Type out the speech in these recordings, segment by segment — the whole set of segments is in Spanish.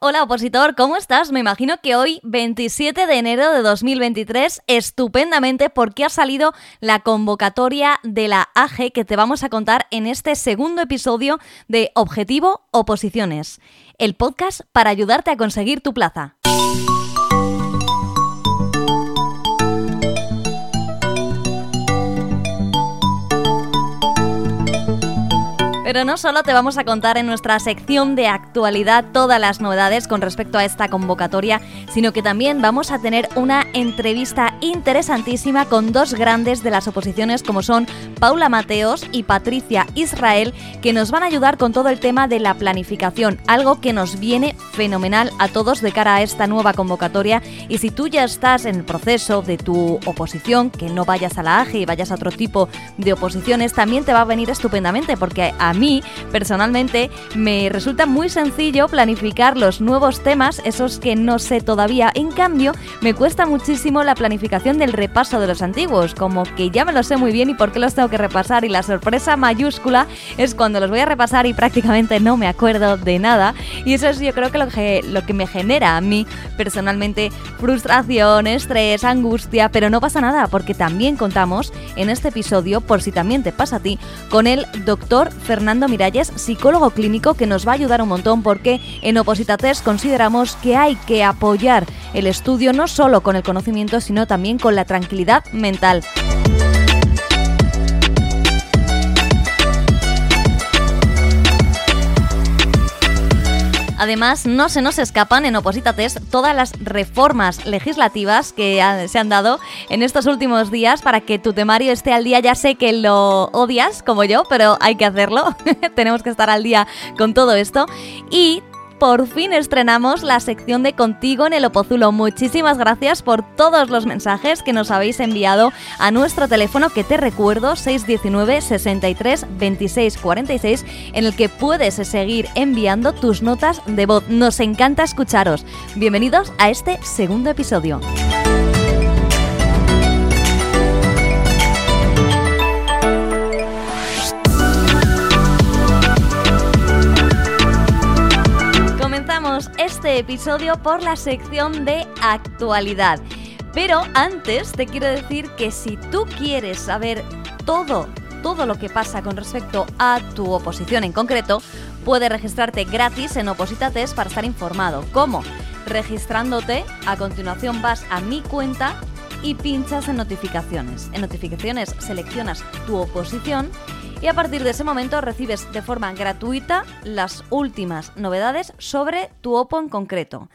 Hola opositor, ¿cómo estás? Me imagino que hoy, 27 de enero de 2023, estupendamente porque ha salido la convocatoria de la AG que te vamos a contar en este segundo episodio de Objetivo Oposiciones, el podcast para ayudarte a conseguir tu plaza. Pero no solo te vamos a contar en nuestra sección de actualidad todas las novedades con respecto a esta convocatoria, sino que también vamos a tener una entrevista interesantísima con dos grandes de las oposiciones como son Paula Mateos y Patricia Israel, que nos van a ayudar con todo el tema de la planificación, algo que nos viene fenomenal a todos de cara a esta nueva convocatoria. Y si tú ya estás en el proceso de tu oposición, que no vayas a la AGE y vayas a otro tipo de oposiciones, también te va a venir estupendamente porque a mí, personalmente, me resulta muy sencillo planificar los nuevos temas, esos que no sé todavía. En cambio, me cuesta muchísimo la planificación del repaso de los antiguos, como que ya me lo sé muy bien y por qué los tengo que repasar. Y la sorpresa mayúscula es cuando los voy a repasar y prácticamente no me acuerdo de nada. Y eso es yo creo que lo que, lo que me genera a mí personalmente frustración, estrés, angustia, pero no pasa nada porque también contamos en este episodio, por si también te pasa a ti, con el doctor Fernando Fernando Miralles, psicólogo clínico, que nos va a ayudar un montón porque en Opositates consideramos que hay que apoyar el estudio no solo con el conocimiento, sino también con la tranquilidad mental. Además, no se nos escapan en Opositates todas las reformas legislativas que se han dado en estos últimos días para que tu temario esté al día. Ya sé que lo odias como yo, pero hay que hacerlo. Tenemos que estar al día con todo esto. Y por fin estrenamos la sección de Contigo en el Opozulo. Muchísimas gracias por todos los mensajes que nos habéis enviado a nuestro teléfono que te recuerdo 619 63 26 46 en el que puedes seguir enviando tus notas de voz. Nos encanta escucharos. Bienvenidos a este segundo episodio. Este episodio por la sección de actualidad. Pero antes te quiero decir que si tú quieres saber todo, todo lo que pasa con respecto a tu oposición en concreto, puedes registrarte gratis en Opositates para estar informado. ¿Cómo? Registrándote, a continuación vas a mi cuenta y pinchas en notificaciones. En notificaciones seleccionas tu oposición y a partir de ese momento recibes de forma gratuita las últimas novedades sobre tu OPO en concreto.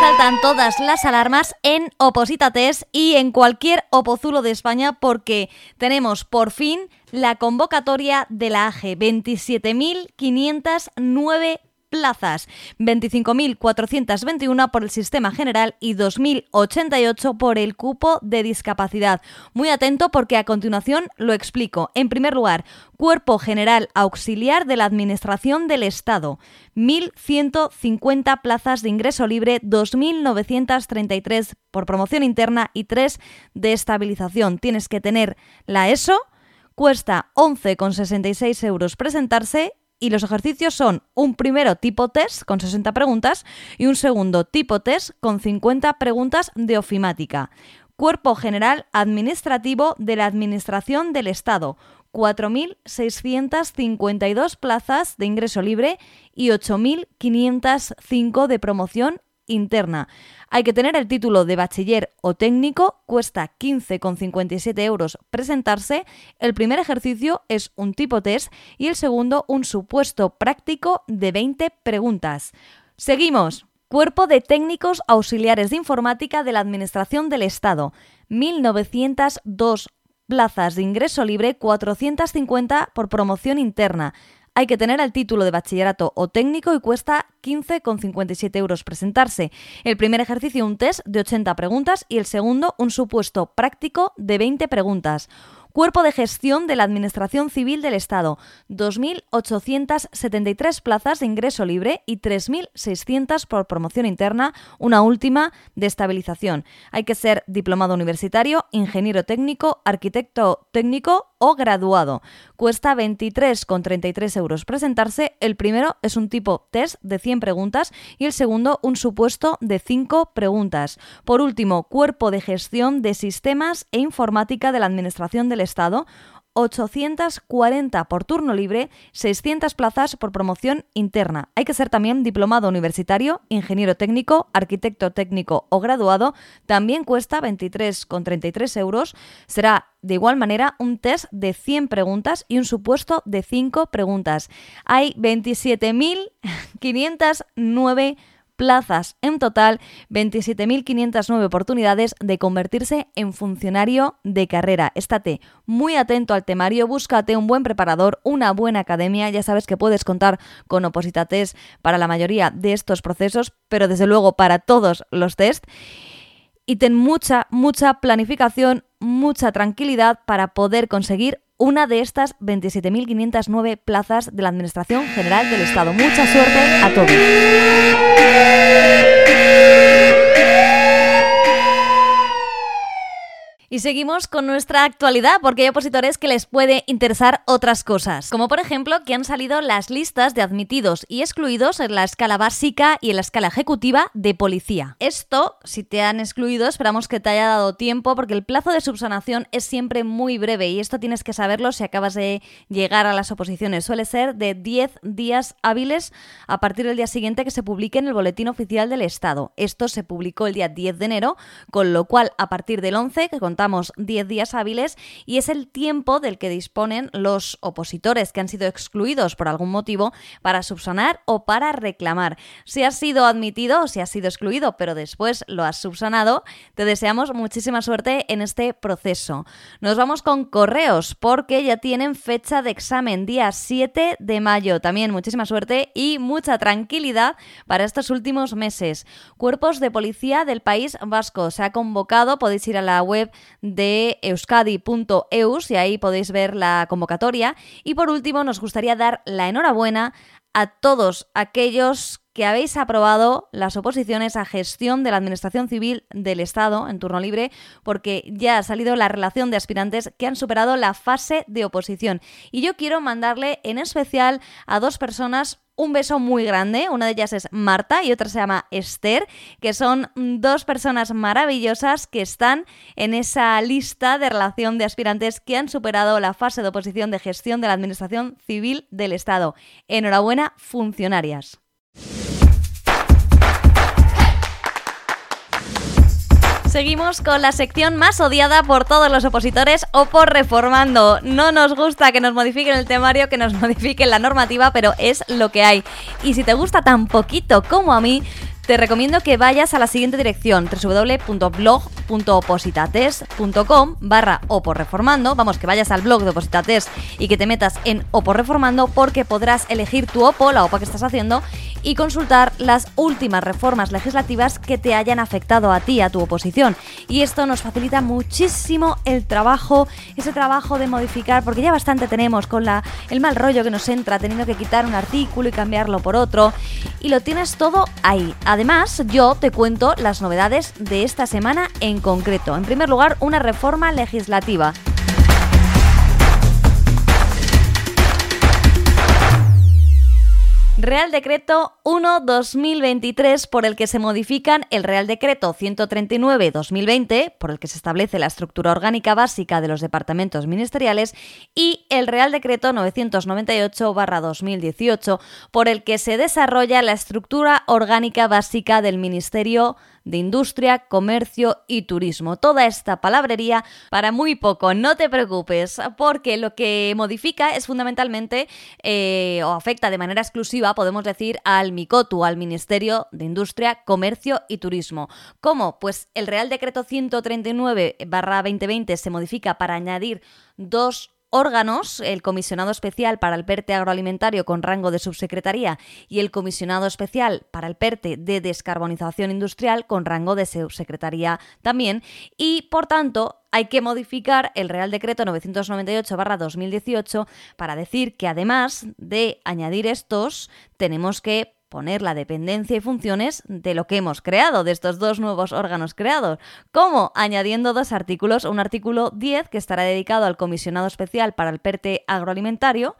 Saltan todas las alarmas en Opositates y en cualquier opozulo de España porque tenemos por fin la convocatoria de la AGE 27.509 plazas, 25.421 por el sistema general y 2.088 por el cupo de discapacidad. Muy atento porque a continuación lo explico. En primer lugar, Cuerpo General Auxiliar de la Administración del Estado, 1.150 plazas de ingreso libre, 2.933 por promoción interna y 3 de estabilización. Tienes que tener la ESO, cuesta 11,66 euros presentarse y los ejercicios son un primero tipo test con 60 preguntas y un segundo tipo test con 50 preguntas de ofimática. Cuerpo General Administrativo de la Administración del Estado, 4.652 plazas de ingreso libre y 8.505 de promoción interna. Hay que tener el título de bachiller o técnico, cuesta 15,57 euros presentarse. El primer ejercicio es un tipo test y el segundo un supuesto práctico de 20 preguntas. Seguimos. Cuerpo de Técnicos Auxiliares de Informática de la Administración del Estado, 1902 plazas de ingreso libre, 450 por promoción interna. Hay que tener el título de bachillerato o técnico y cuesta 15,57 euros presentarse. El primer ejercicio un test de 80 preguntas y el segundo un supuesto práctico de 20 preguntas. Cuerpo de Gestión de la Administración Civil del Estado, 2.873 plazas de ingreso libre y 3.600 por promoción interna, una última de estabilización. Hay que ser diplomado universitario, ingeniero técnico, arquitecto técnico o graduado. Cuesta 23,33 euros presentarse. El primero es un tipo test de 100 preguntas y el segundo un supuesto de 5 preguntas. Por último, Cuerpo de Gestión de Sistemas e Informática de la Administración del Estado 840 por turno libre, 600 plazas por promoción interna. Hay que ser también diplomado universitario, ingeniero técnico, arquitecto técnico o graduado. También cuesta 23,33 euros. Será de igual manera un test de 100 preguntas y un supuesto de 5 preguntas. Hay 27.509 plazas. En total, 27.509 oportunidades de convertirse en funcionario de carrera. Estate muy atento al temario, búscate un buen preparador, una buena academia. Ya sabes que puedes contar con Opositates para la mayoría de estos procesos, pero desde luego para todos los test. Y ten mucha, mucha planificación, mucha tranquilidad para poder conseguir una de estas 27.509 plazas de la Administración General del Estado. Mucha suerte a todos. Y seguimos con nuestra actualidad porque hay opositores que les puede interesar otras cosas, como por ejemplo que han salido las listas de admitidos y excluidos en la escala básica y en la escala ejecutiva de policía. Esto, si te han excluido, esperamos que te haya dado tiempo porque el plazo de subsanación es siempre muy breve y esto tienes que saberlo si acabas de llegar a las oposiciones. Suele ser de 10 días hábiles a partir del día siguiente que se publique en el Boletín Oficial del Estado. Esto se publicó el día 10 de enero, con lo cual a partir del 11, que contamos 10 días hábiles y es el tiempo del que disponen los opositores que han sido excluidos por algún motivo para subsanar o para reclamar. Si has sido admitido o si has sido excluido, pero después lo has subsanado, te deseamos muchísima suerte en este proceso. Nos vamos con correos porque ya tienen fecha de examen, día 7 de mayo. También muchísima suerte y mucha tranquilidad para estos últimos meses. Cuerpos de policía del País Vasco se ha convocado, podéis ir a la web de euskadi.eus y ahí podéis ver la convocatoria. Y por último, nos gustaría dar la enhorabuena a todos aquellos que habéis aprobado las oposiciones a gestión de la Administración Civil del Estado en turno libre, porque ya ha salido la relación de aspirantes que han superado la fase de oposición. Y yo quiero mandarle en especial a dos personas un beso muy grande. Una de ellas es Marta y otra se llama Esther, que son dos personas maravillosas que están en esa lista de relación de aspirantes que han superado la fase de oposición de gestión de la Administración Civil del Estado. Enhorabuena, funcionarias. Seguimos con la sección más odiada por todos los opositores o por reformando. No nos gusta que nos modifiquen el temario, que nos modifiquen la normativa, pero es lo que hay. Y si te gusta tan poquito como a mí, te recomiendo que vayas a la siguiente dirección www.blog.opositates.com barra reformando vamos que vayas al blog de Opositates y que te metas en reformando porque podrás elegir tu OPO, la OPA que estás haciendo y consultar las últimas reformas legislativas que te hayan afectado a ti, a tu oposición. Y esto nos facilita muchísimo el trabajo, ese trabajo de modificar, porque ya bastante tenemos con la, el mal rollo que nos entra teniendo que quitar un artículo y cambiarlo por otro. Y lo tienes todo ahí. Además, yo te cuento las novedades de esta semana en concreto. En primer lugar, una reforma legislativa. Real Decreto 1-2023 por el que se modifican el Real Decreto 139-2020 por el que se establece la estructura orgánica básica de los departamentos ministeriales y el Real Decreto 998-2018 por el que se desarrolla la estructura orgánica básica del Ministerio de Industria, Comercio y Turismo. Toda esta palabrería para muy poco, no te preocupes, porque lo que modifica es fundamentalmente eh, o afecta de manera exclusiva, podemos decir, al MICOTU, al Ministerio de Industria, Comercio y Turismo. ¿Cómo? Pues el Real Decreto 139-2020 se modifica para añadir dos órganos, el comisionado especial para el PERTE agroalimentario con rango de subsecretaría y el comisionado especial para el PERTE de descarbonización industrial con rango de subsecretaría también, y por tanto hay que modificar el Real Decreto 998-2018 para decir que además de añadir estos, tenemos que poner la dependencia y funciones de lo que hemos creado, de estos dos nuevos órganos creados. ¿Cómo? Añadiendo dos artículos, un artículo 10 que estará dedicado al comisionado especial para el PERTE agroalimentario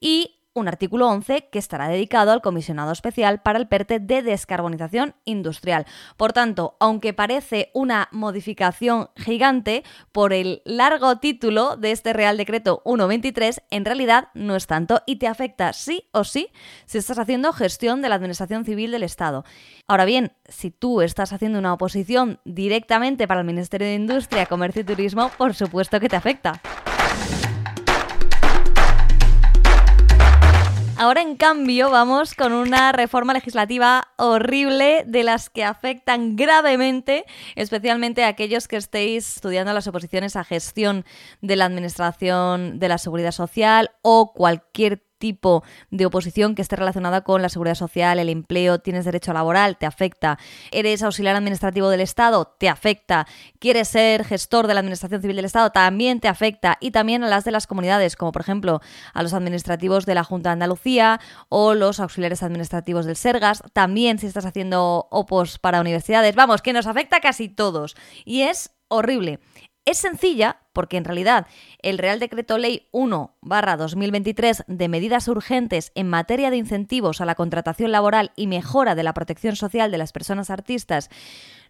y un artículo 11 que estará dedicado al comisionado especial para el PERTE de descarbonización industrial. Por tanto, aunque parece una modificación gigante por el largo título de este Real Decreto 123, en realidad no es tanto y te afecta sí o sí si estás haciendo gestión de la Administración Civil del Estado. Ahora bien, si tú estás haciendo una oposición directamente para el Ministerio de Industria, Comercio y Turismo, por supuesto que te afecta. Ahora, en cambio, vamos con una reforma legislativa horrible de las que afectan gravemente, especialmente a aquellos que estéis estudiando las oposiciones a gestión de la Administración de la Seguridad Social o cualquier tipo de oposición que esté relacionada con la seguridad social, el empleo, tienes derecho laboral, te afecta, eres auxiliar administrativo del Estado, te afecta, quieres ser gestor de la Administración Civil del Estado, también te afecta, y también a las de las comunidades, como por ejemplo a los administrativos de la Junta de Andalucía o los auxiliares administrativos del Sergas, también si estás haciendo opos para universidades, vamos, que nos afecta casi todos, y es horrible. Es sencilla porque en realidad el Real Decreto Ley 1-2023 de medidas urgentes en materia de incentivos a la contratación laboral y mejora de la protección social de las personas artistas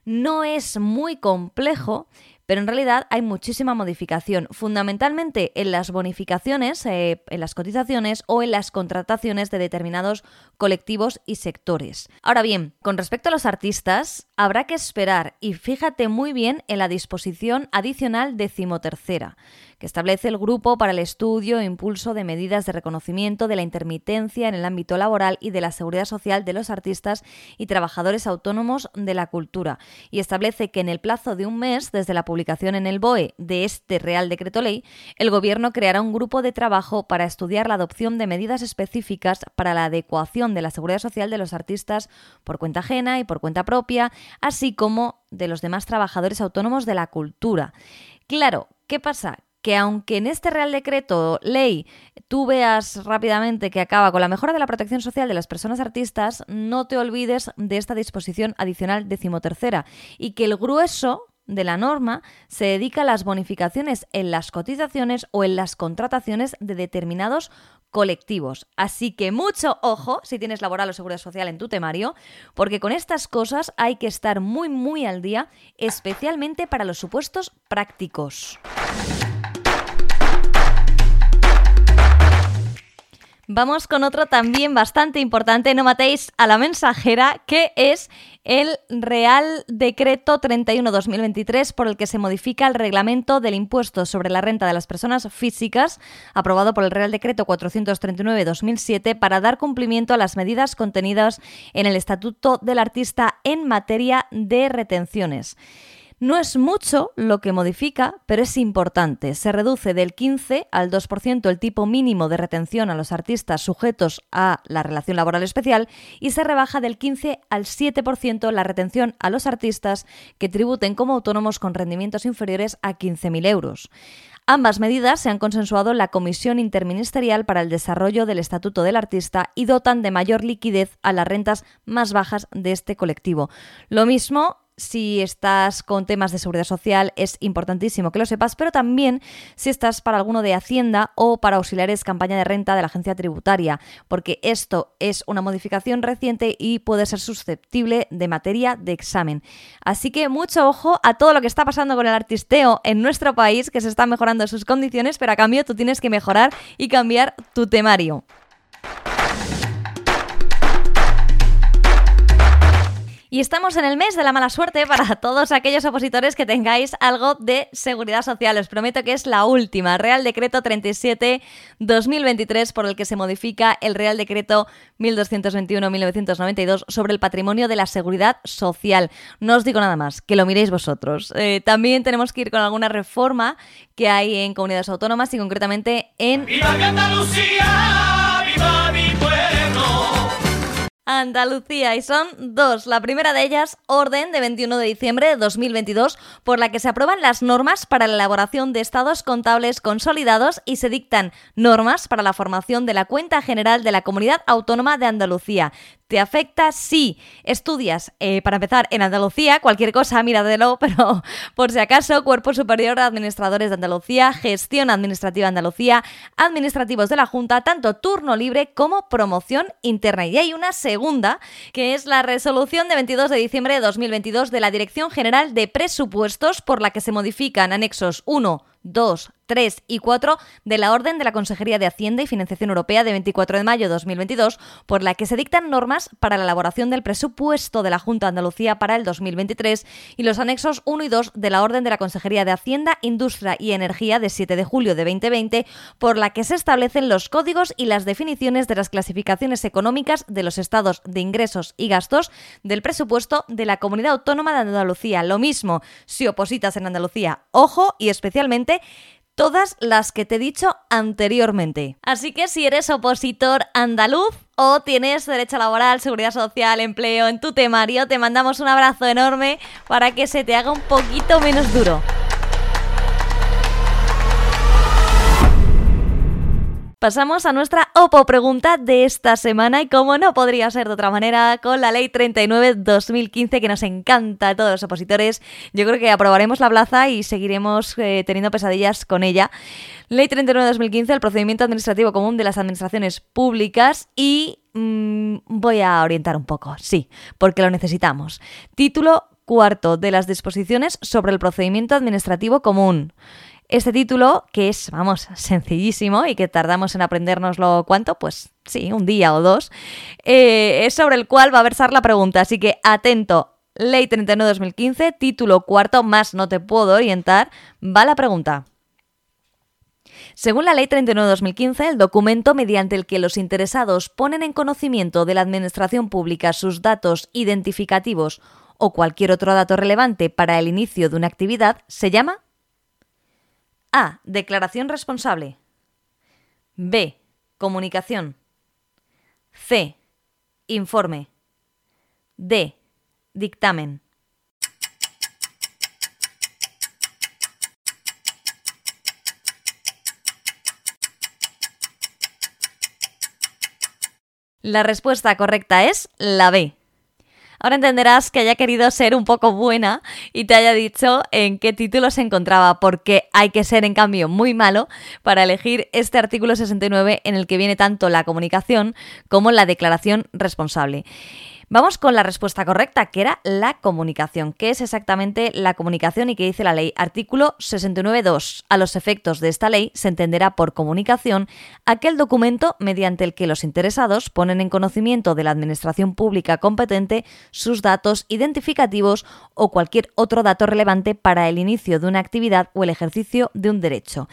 no es muy complejo, pero en realidad hay muchísima modificación, fundamentalmente en las bonificaciones, eh, en las cotizaciones o en las contrataciones de determinados colectivos y sectores. Ahora bien, con respecto a los artistas, habrá que esperar y fíjate muy bien en la disposición adicional decimotercera, establece el Grupo para el Estudio e Impulso de Medidas de Reconocimiento de la Intermitencia en el ámbito laboral y de la seguridad social de los artistas y trabajadores autónomos de la cultura, y establece que en el plazo de un mes desde la publicación en el BOE de este Real Decreto Ley, el Gobierno creará un grupo de trabajo para estudiar la adopción de medidas específicas para la adecuación de la seguridad social de los artistas por cuenta ajena y por cuenta propia, así como de los demás trabajadores autónomos de la cultura. Claro, ¿qué pasa? Que aunque en este Real Decreto ley tú veas rápidamente que acaba con la mejora de la protección social de las personas artistas, no te olvides de esta disposición adicional decimotercera y que el grueso de la norma se dedica a las bonificaciones en las cotizaciones o en las contrataciones de determinados colectivos. Así que mucho ojo si tienes laboral o seguridad social en tu temario, porque con estas cosas hay que estar muy muy al día, especialmente para los supuestos prácticos. Vamos con otro también bastante importante, no matéis a la mensajera, que es el Real Decreto 31-2023 por el que se modifica el reglamento del impuesto sobre la renta de las personas físicas, aprobado por el Real Decreto 439-2007, para dar cumplimiento a las medidas contenidas en el Estatuto del Artista en materia de retenciones. No es mucho lo que modifica, pero es importante. Se reduce del 15 al 2% el tipo mínimo de retención a los artistas sujetos a la relación laboral especial y se rebaja del 15 al 7% la retención a los artistas que tributen como autónomos con rendimientos inferiores a 15.000 euros. Ambas medidas se han consensuado en la Comisión Interministerial para el Desarrollo del Estatuto del Artista y dotan de mayor liquidez a las rentas más bajas de este colectivo. Lo mismo si estás con temas de seguridad social es importantísimo que lo sepas, pero también si estás para alguno de Hacienda o para auxiliares campaña de renta de la agencia tributaria, porque esto es una modificación reciente y puede ser susceptible de materia de examen. Así que mucho ojo a todo lo que está pasando con el artisteo en nuestro país, que se está mejorando sus condiciones, pero a cambio tú tienes que mejorar y cambiar tu temario. Y estamos en el mes de la mala suerte para todos aquellos opositores que tengáis algo de seguridad social. Os prometo que es la última, Real Decreto 37-2023, por el que se modifica el Real Decreto 1221-1992 sobre el patrimonio de la seguridad social. No os digo nada más, que lo miréis vosotros. Eh, también tenemos que ir con alguna reforma que hay en comunidades autónomas y concretamente en... ¡Viva Andalucía! ¡Viva Andalucía y son dos. La primera de ellas, orden de 21 de diciembre de 2022, por la que se aprueban las normas para la elaboración de estados contables consolidados y se dictan normas para la formación de la cuenta general de la Comunidad Autónoma de Andalucía. ¿Te afecta? Sí. Estudias, eh, para empezar, en Andalucía, cualquier cosa, míratelo, pero por si acaso, Cuerpo Superior de Administradores de Andalucía, Gestión Administrativa de Andalucía, Administrativos de la Junta, tanto turno libre como promoción interna. Y hay una segunda, que es la resolución de 22 de diciembre de 2022 de la Dirección General de Presupuestos, por la que se modifican anexos 1, 2, 3 y 4 de la Orden de la Consejería de Hacienda y Financiación Europea de 24 de mayo de 2022, por la que se dictan normas para la elaboración del presupuesto de la Junta de Andalucía para el 2023 y los anexos 1 y 2 de la Orden de la Consejería de Hacienda, Industria y Energía de 7 de julio de 2020, por la que se establecen los códigos y las definiciones de las clasificaciones económicas de los estados de ingresos y gastos del presupuesto de la Comunidad Autónoma de Andalucía. Lo mismo si opositas en Andalucía, ojo, y especialmente todas las que te he dicho anteriormente. Así que si eres opositor andaluz o tienes derecho laboral, seguridad social, empleo en tu temario, te mandamos un abrazo enorme para que se te haga un poquito menos duro. Pasamos a nuestra OPO pregunta de esta semana y como no podría ser de otra manera, con la ley 39-2015 que nos encanta a todos los opositores, yo creo que aprobaremos la plaza y seguiremos eh, teniendo pesadillas con ella. Ley 39-2015, el procedimiento administrativo común de las administraciones públicas y mm, voy a orientar un poco, sí, porque lo necesitamos. Título cuarto de las disposiciones sobre el procedimiento administrativo común. Este título, que es, vamos, sencillísimo y que tardamos en aprendérnoslo cuánto, pues sí, un día o dos, eh, es sobre el cual va a versar la pregunta. Así que atento, Ley 39-2015, título cuarto, más no te puedo orientar, va la pregunta. Según la Ley 39-2015, el documento mediante el que los interesados ponen en conocimiento de la Administración Pública sus datos identificativos o cualquier otro dato relevante para el inicio de una actividad se llama a. Declaración responsable. B. Comunicación. C. Informe. D. Dictamen. La respuesta correcta es la B. Ahora entenderás que haya querido ser un poco buena y te haya dicho en qué título se encontraba, porque hay que ser en cambio muy malo para elegir este artículo 69 en el que viene tanto la comunicación como la declaración responsable. Vamos con la respuesta correcta, que era la comunicación. ¿Qué es exactamente la comunicación y qué dice la ley? Artículo 69.2. A los efectos de esta ley se entenderá por comunicación aquel documento mediante el que los interesados ponen en conocimiento de la Administración Pública competente sus datos identificativos o cualquier otro dato relevante para el inicio de una actividad o el ejercicio de un derecho.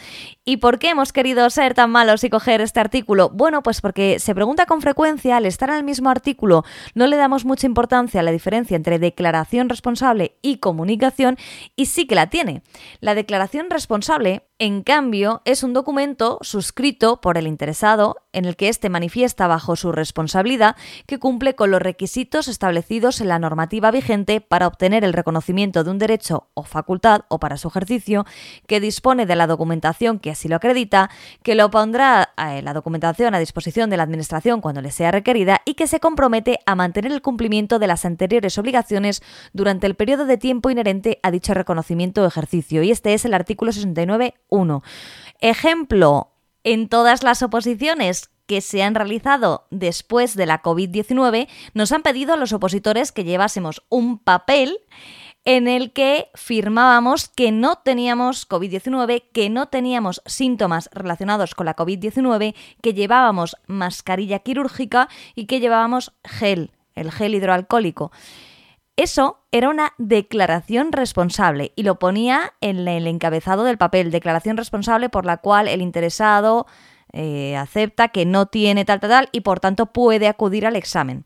¿Y por qué hemos querido ser tan malos y coger este artículo? Bueno, pues porque se pregunta con frecuencia, al estar en el mismo artículo, no le damos mucha importancia a la diferencia entre declaración responsable y comunicación y sí que la tiene. La declaración responsable en cambio, es un documento suscrito por el interesado en el que éste manifiesta bajo su responsabilidad que cumple con los requisitos establecidos en la normativa vigente para obtener el reconocimiento de un derecho o facultad o para su ejercicio, que dispone de la documentación que así lo acredita, que lo pondrá eh, la documentación a disposición de la Administración cuando le sea requerida y que se compromete a mantener el cumplimiento de las anteriores obligaciones durante el periodo de tiempo inherente a dicho reconocimiento o ejercicio. Y este es el artículo 69 1. Ejemplo, en todas las oposiciones que se han realizado después de la COVID-19, nos han pedido a los opositores que llevásemos un papel en el que firmábamos que no teníamos COVID-19, que no teníamos síntomas relacionados con la COVID-19, que llevábamos mascarilla quirúrgica y que llevábamos gel, el gel hidroalcohólico. Eso era una declaración responsable y lo ponía en el encabezado del papel, declaración responsable por la cual el interesado eh, acepta que no tiene tal, tal, tal y por tanto puede acudir al examen.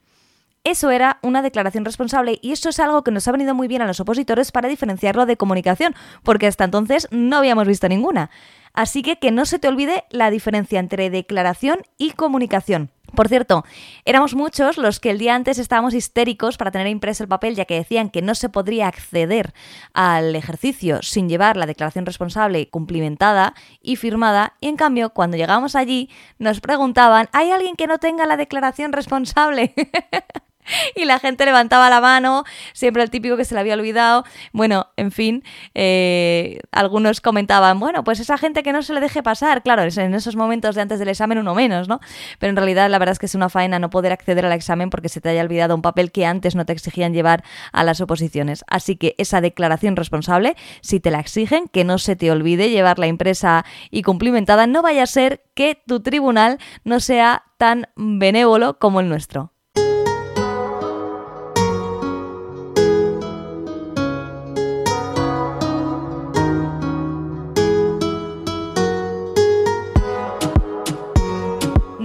Eso era una declaración responsable y eso es algo que nos ha venido muy bien a los opositores para diferenciarlo de comunicación, porque hasta entonces no habíamos visto ninguna. Así que que no se te olvide la diferencia entre declaración y comunicación. Por cierto, éramos muchos los que el día antes estábamos histéricos para tener impreso el papel, ya que decían que no se podría acceder al ejercicio sin llevar la declaración responsable cumplimentada y firmada, y en cambio, cuando llegamos allí, nos preguntaban, ¿hay alguien que no tenga la declaración responsable? y la gente levantaba la mano, siempre el típico que se le había olvidado. Bueno, en fin, eh, algunos comentaban, bueno, pues esa gente que no se le deje pasar, claro, en esos momentos de antes del examen uno menos, ¿no? Pero en realidad la verdad es que es una faena no poder acceder al examen porque se te haya olvidado un papel que antes no te exigían llevar a las oposiciones. Así que esa declaración responsable, si te la exigen, que no se te olvide llevarla impresa y cumplimentada, no vaya a ser que tu tribunal no sea tan benévolo como el nuestro.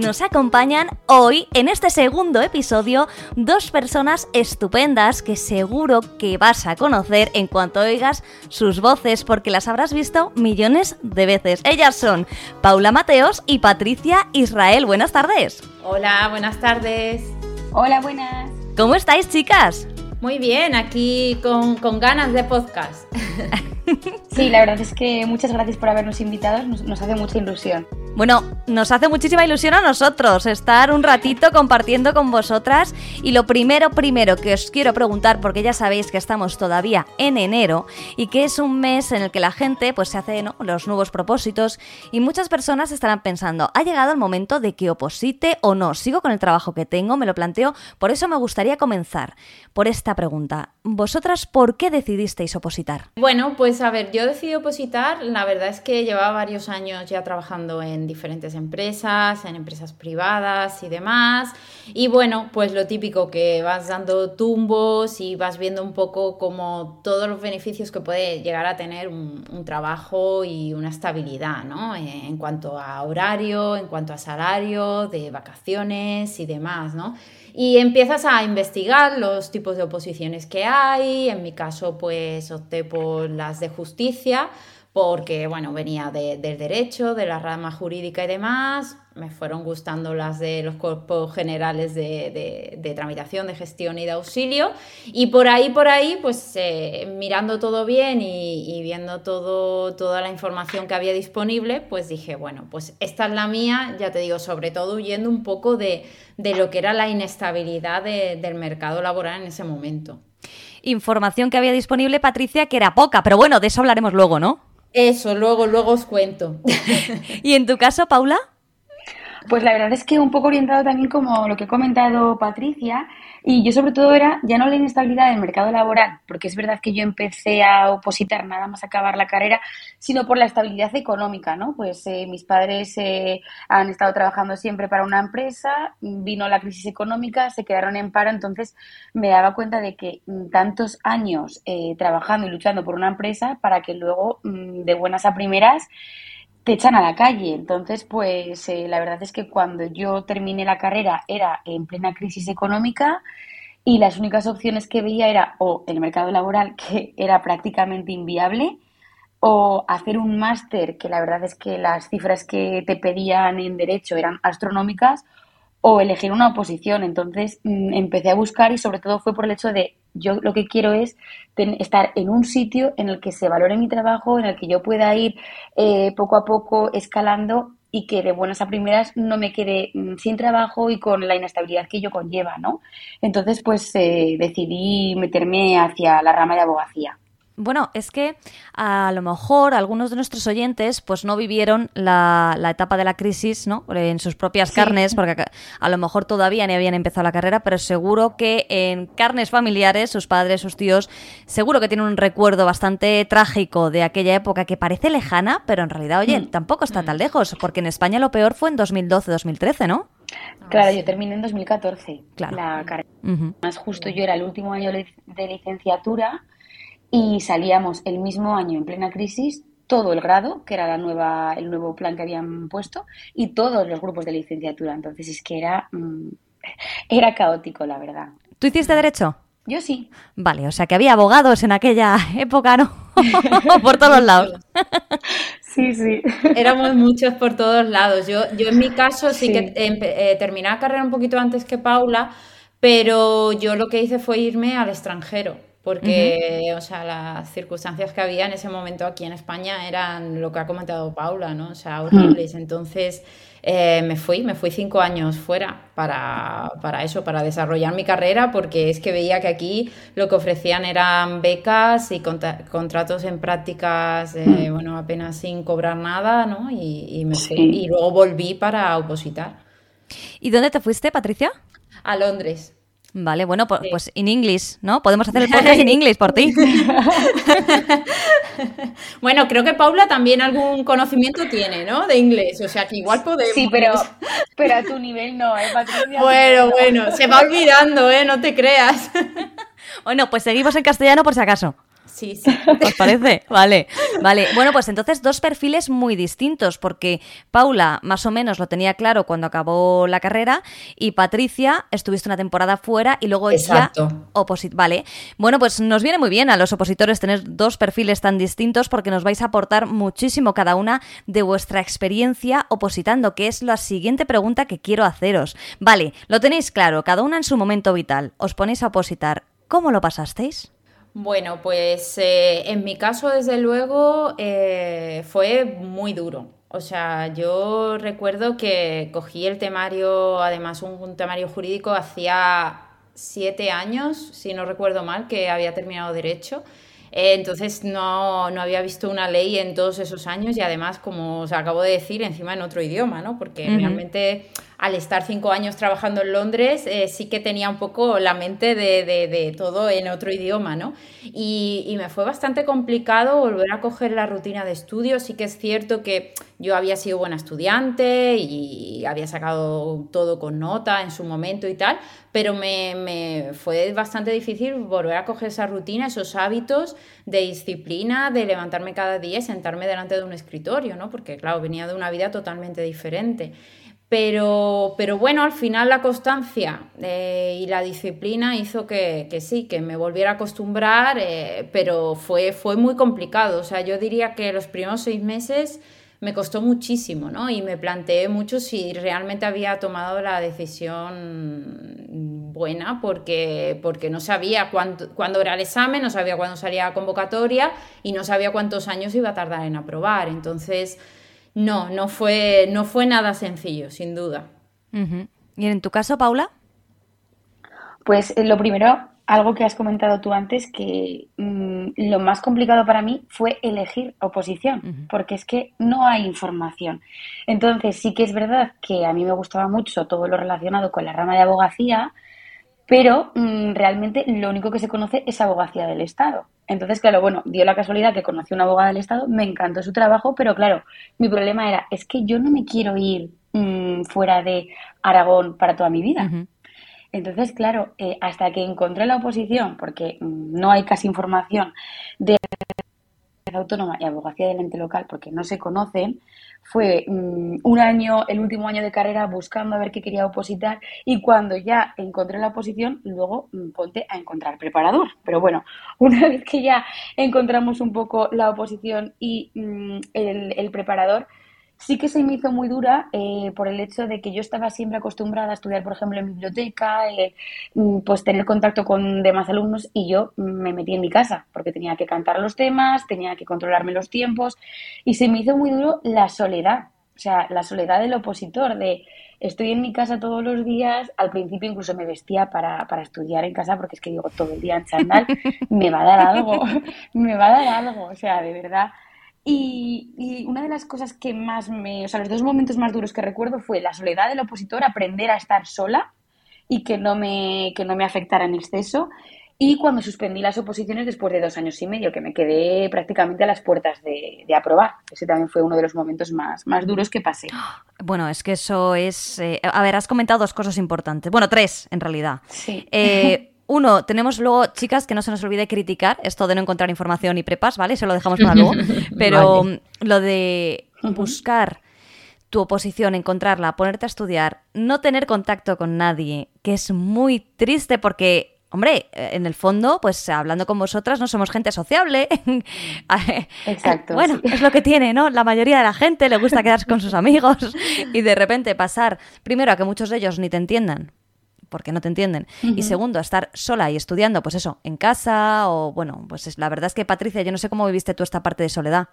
Nos acompañan hoy en este segundo episodio dos personas estupendas que seguro que vas a conocer en cuanto oigas sus voces porque las habrás visto millones de veces. Ellas son Paula Mateos y Patricia Israel. Buenas tardes. Hola, buenas tardes. Hola, buenas. ¿Cómo estáis, chicas? Muy bien, aquí con, con ganas de podcast. Sí, la verdad es que muchas gracias por habernos invitado, nos, hace mucha ilusión. Bueno, nos hace muchísima ilusión a nosotros estar un ratito compartiendo con vosotras y lo primero, primero que os quiero preguntar, porque ya sabéis que estamos todavía en enero y que es un mes en el que la gente pues se hace los nuevos propósitos y muchas personas estarán pensando, ha llegado el momento de que oposite o no, sigo con el trabajo que tengo, me lo planteo, por eso me gustaría comenzar por esta pregunta. ¿Vosotras por qué decidisteis opositar? Bueno, pues a ver, yo decidí opositar, la verdad es que llevaba varios años ya trabajando en diferentes empresas, en empresas privadas y demás, y bueno, pues lo típico que vas dando tumbos y vas viendo un poco como todos los beneficios que puede llegar a tener un, trabajo y una estabilidad, ¿no? En cuanto a horario, en cuanto a salario, de vacaciones y demás, ¿no? Y empiezas a investigar los tipos de oposiciones que hay. En mi caso, pues opté por las de justicia, porque, bueno, venía del derecho, de la rama jurídica y demás. Me fueron gustando las de los cuerpos generales de, tramitación, de gestión y de auxilio. Y por ahí, por ahí, pues eh, mirando todo bien y, viendo todo, toda la información que había disponible, pues dije, bueno, pues esta es la mía, ya te digo, sobre todo huyendo un poco de, lo que era la inestabilidad del mercado laboral en ese momento. Información que había disponible, Patricia, que era poca, pero bueno, de eso hablaremos luego, ¿no? Eso, luego, luego os cuento. ¿Y en tu caso, Paula? Pues la verdad es que un poco orientado también como lo que ha comentado Patricia, y yo sobre todo era ya no la inestabilidad del mercado laboral, porque es verdad que yo empecé a opositar nada más acabar la carrera, sino por la estabilidad económica, ¿no? Pues eh, mis padres eh, han estado trabajando siempre para una empresa, vino la crisis económica, se quedaron en paro, entonces me daba cuenta de que mm, tantos años eh, trabajando y luchando por una empresa para que luego mm, de buenas a primeras te echan a la calle. Entonces, pues eh, la verdad es que cuando yo terminé la carrera era en plena crisis económica y las únicas opciones que veía era o el mercado laboral, que era prácticamente inviable, o hacer un máster, que la verdad es que las cifras que te pedían en derecho eran astronómicas, o elegir una oposición. Entonces mm, empecé a buscar y sobre todo fue por el hecho de yo lo que quiero es estar en un sitio en el que se valore mi trabajo, en el que yo pueda ir eh, poco a poco escalando y que de buenas a primeras no me quede mm, sin trabajo y con la inestabilidad que ello conlleva, ¿no? Entonces, pues eh, decidí meterme hacia la rama de abogacía. Bueno, es que a lo mejor algunos de nuestros oyentes pues no vivieron la, etapa de la crisis ¿no? en sus propias carnes, porque a lo mejor todavía ni habían empezado la carrera, pero seguro que en carnes familiares, sus padres, sus tíos, seguro que tienen un recuerdo bastante trágico de aquella época que parece lejana, pero en realidad, oye, mm. tampoco está tan lejos, porque en España lo peor fue en 2012-2013, ¿no? Claro, yo terminé en 2014 la carrera. Más justo yo era el último año de licenciatura y salíamos el mismo año en plena crisis todo el grado, que era la nueva, el nuevo plan que habían puesto, y todos los grupos de licenciatura. Entonces es que era, mm, era caótico, la verdad. ¿Tú hiciste derecho? Yo sí. Vale, o sea que había abogados en aquella época, ¿no? por todos lados. sí, sí. Éramos muchos por todos lados. Yo, yo en mi caso sí, que eh, terminé la carrera un poquito antes que Paula, pero yo lo que hice fue irme al extranjero porque, o sea, las circunstancias que había en ese momento aquí en España eran lo que ha comentado Paula, ¿no? O sea, horribles. Entonces, eh, me fui, me fui cinco años fuera para, para, eso, para desarrollar mi carrera, porque es que veía que aquí lo que ofrecían eran becas y contratos en prácticas, eh, bueno, apenas sin cobrar nada, ¿no? Y, me fui. Y luego volví para opositar. ¿Y dónde te fuiste, Patricia? A Londres. Vale, bueno, pues, en inglés, ¿no? Podemos hacer el podcast en inglés por ti. bueno, creo que Paula también algún conocimiento tiene, ¿no? De inglés, o sea que igual podemos. Sí, pero, pero a tu nivel no, ¿eh, Patricia? Bueno, bueno, se va olvidando, ¿eh? No te creas. bueno, pues seguimos en castellano por si acaso. Sí, sí. ¿Os parece? Vale, vale. Bueno, pues entonces dos perfiles muy distintos, porque Paula más o menos lo tenía claro cuando acabó la carrera y Patricia estuviste una temporada fuera y luego Exacto. ya Vale. Bueno, pues nos viene muy bien a los opositores tener dos perfiles tan distintos porque nos vais a aportar muchísimo cada una de vuestra experiencia opositando, que es la siguiente pregunta que quiero haceros. Vale, lo tenéis claro, cada una en su momento vital. Os ponéis a opositar. ¿Cómo lo pasasteis? Bueno, pues eh, en mi caso, desde luego, eh, fue muy duro. O sea, yo recuerdo que cogí el temario, además un, temario jurídico, hacía siete años, si no recuerdo mal, que había terminado derecho. Eh, entonces no, no, había visto una ley en todos esos años y además, como os acabo de decir, encima en otro idioma, ¿no? Porque realmente al estar cinco años trabajando en Londres, eh, sí que tenía un poco la mente de, de, todo en otro idioma, ¿no? Y, me fue bastante complicado volver a coger la rutina de estudio. Sí que es cierto que yo había sido buena estudiante y había sacado todo con nota en su momento y tal, pero me, me fue bastante difícil volver a coger esa rutina, esos hábitos de disciplina, de levantarme cada día y sentarme delante de un escritorio, ¿no? Porque, claro, venía de una vida totalmente diferente. Pero, pero bueno, al final la constancia eh, y la disciplina hizo que, que, sí, que me volviera a acostumbrar, eh, pero fue, fue muy complicado. O sea, yo diría que los primeros seis meses me costó muchísimo, ¿no? Y me planteé mucho si realmente había tomado la decisión buena, porque, porque no sabía cuándo era el examen, no sabía cuándo salía la convocatoria y no sabía cuántos años iba a tardar en aprobar. Entonces no, no fue, no fue nada sencillo, sin duda. ¿Y en tu caso, Paula? Pues eh, lo primero, algo que has comentado tú antes, que mm, lo más complicado para mí fue elegir oposición, porque es que no hay información. Entonces sí que es verdad que a mí me gustaba mucho todo lo relacionado con la rama de abogacía, pero mm, realmente lo único que se conoce es abogacía del Estado. Entonces, claro, bueno, dio la casualidad que conocí a una abogada del Estado, me encantó su trabajo, pero claro, mi problema era, es que yo no me quiero ir mm, fuera de Aragón para toda mi vida. Entonces, claro, eh, hasta que encontré la oposición, porque mm, no hay casi información de autónoma y abogacía del ente local, porque no se conocen, fue mm, un año, el último año de carrera buscando a ver qué quería opositar y cuando ya encontré la oposición, luego mm, ponte a encontrar preparador. Pero bueno, una vez que ya encontramos un poco la oposición y mm, el, preparador, sí que se me hizo muy dura eh, por el hecho de que yo estaba siempre acostumbrada a estudiar, por ejemplo, en biblioteca, eh, pues tener contacto con demás alumnos y yo me metí en mi casa porque tenía que cantar los temas, tenía que controlarme los tiempos y se me hizo muy duro la soledad, o sea, la soledad del opositor, de estoy en mi casa todos los días, al principio incluso me vestía para, para estudiar en casa porque es que digo todo el día en chandal, me va a dar algo, me va a dar algo, o sea, de verdad y, una de las cosas que más me, o sea, los dos momentos más duros que recuerdo fue la soledad del opositor, aprender a estar sola y que no me, que no me afectara en exceso. y cuando suspendí las oposiciones después de dos años y medio, que me quedé prácticamente a las puertas de, aprobar. Ese también fue uno de los momentos más, más duros que pasé. Bueno, es que eso es... Eh, a ver, has comentado dos cosas importantes. Bueno, tres en realidad. Sí. Eh, uno, tenemos luego, chicas, que no se nos olvide criticar esto de no encontrar información y prepas, ¿vale? Se lo dejamos para luego. Pero lo de buscar tu oposición, encontrarla, ponerte a estudiar, no tener contacto con nadie, que es muy triste porque hombre, eh, en el fondo, pues hablando con vosotras no somos gente sociable. Exacto. bueno, es lo que tiene, ¿no? La mayoría de la gente le gusta quedarse con sus amigos y de repente pasar, primero, a que muchos de ellos ni te entiendan, porque no te entienden. Y segundo, a estar sola y estudiando, pues eso, en casa o bueno, pues es, la verdad es que Patricia, yo no sé cómo viviste tú esta parte de soledad.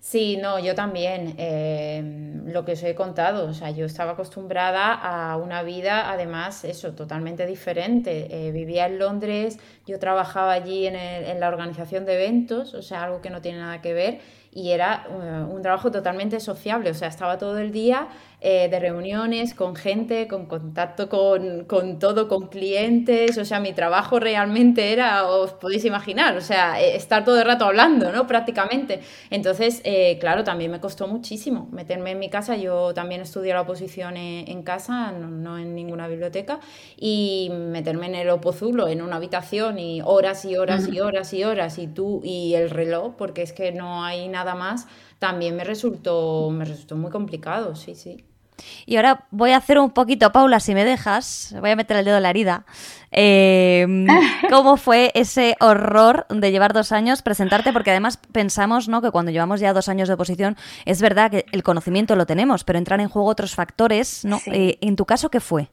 Sí, no, yo también. Em, lo que os he contado, o sea, yo estaba acostumbrada a una vida, además, eso, totalmente diferente. Eh, vivía en Londres, yo trabajaba allí en, en, la organización de eventos, o sea, algo que no tiene nada que ver, y era eh, un trabajo totalmente sociable, o sea, estaba todo el día eh, de reuniones con gente, con contacto con, con, todo, con clientes, o sea, mi trabajo realmente era, os podéis imaginar, o sea, eh, estar todo el rato hablando, ¿no? Prácticamente. Entonces, eh, claro, también me costó muchísimo meterme en mi casa, yo también estudié la oposición en, casa, no, en ninguna biblioteca, y meterme en el opozulo, en una habitación, y horas y horas y horas y horas, y tú y el reloj, porque es que no hay nada más, también me resultó, me resultó muy complicado, sí, sí. Y ahora voy a hacer un poquito, Paula, si me dejas, voy a meter el dedo en la herida. Em, ¿Cómo fue ese horror de llevar dos años presentarte? Porque además pensamos ¿no? que cuando llevamos ya dos años de oposición, es verdad que el conocimiento lo tenemos, pero entran en juego otros factores. ¿no? Eh, ¿En tu caso qué fue?